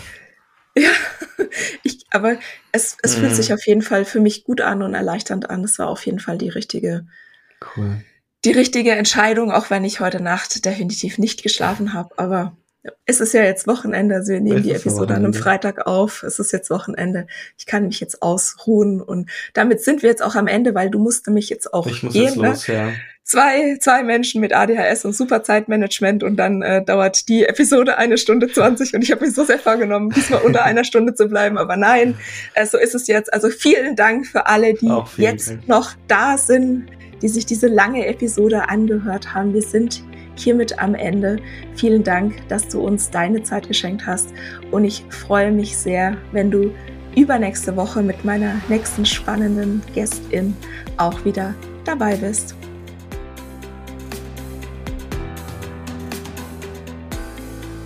ja, ich, aber es, es mhm. fühlt sich auf jeden Fall für mich gut an und erleichternd an. Es war auf jeden Fall die richtige, cool. die richtige Entscheidung, auch wenn ich heute Nacht definitiv nicht geschlafen habe. Aber es ist ja jetzt Wochenende, also wir nehmen Es die Episode an einem. Freitag auf. Es ist jetzt Wochenende. Ich kann mich jetzt ausruhen und damit sind wir jetzt auch am Ende, weil du musst nämlich jetzt auch Ich muss gehen. jetzt ne? los, ja. Zwei, zwei Menschen mit ADHS und super Zeitmanagement und dann äh, dauert die Episode eine Stunde zwanzig und ich habe mir so sehr vorgenommen, diesmal unter einer Stunde zu bleiben, aber nein, äh, so ist es jetzt. Also vielen Dank für alle, die jetzt Dank. noch da sind, die sich diese lange Episode angehört haben. Wir sind hiermit am Ende. Vielen Dank, dass du uns deine Zeit geschenkt hast und ich freue mich sehr, wenn du übernächste Woche mit meiner nächsten spannenden Gästin auch wieder dabei bist.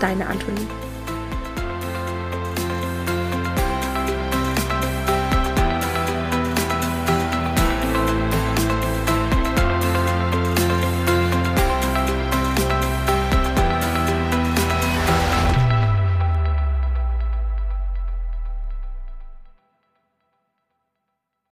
deine Antonie.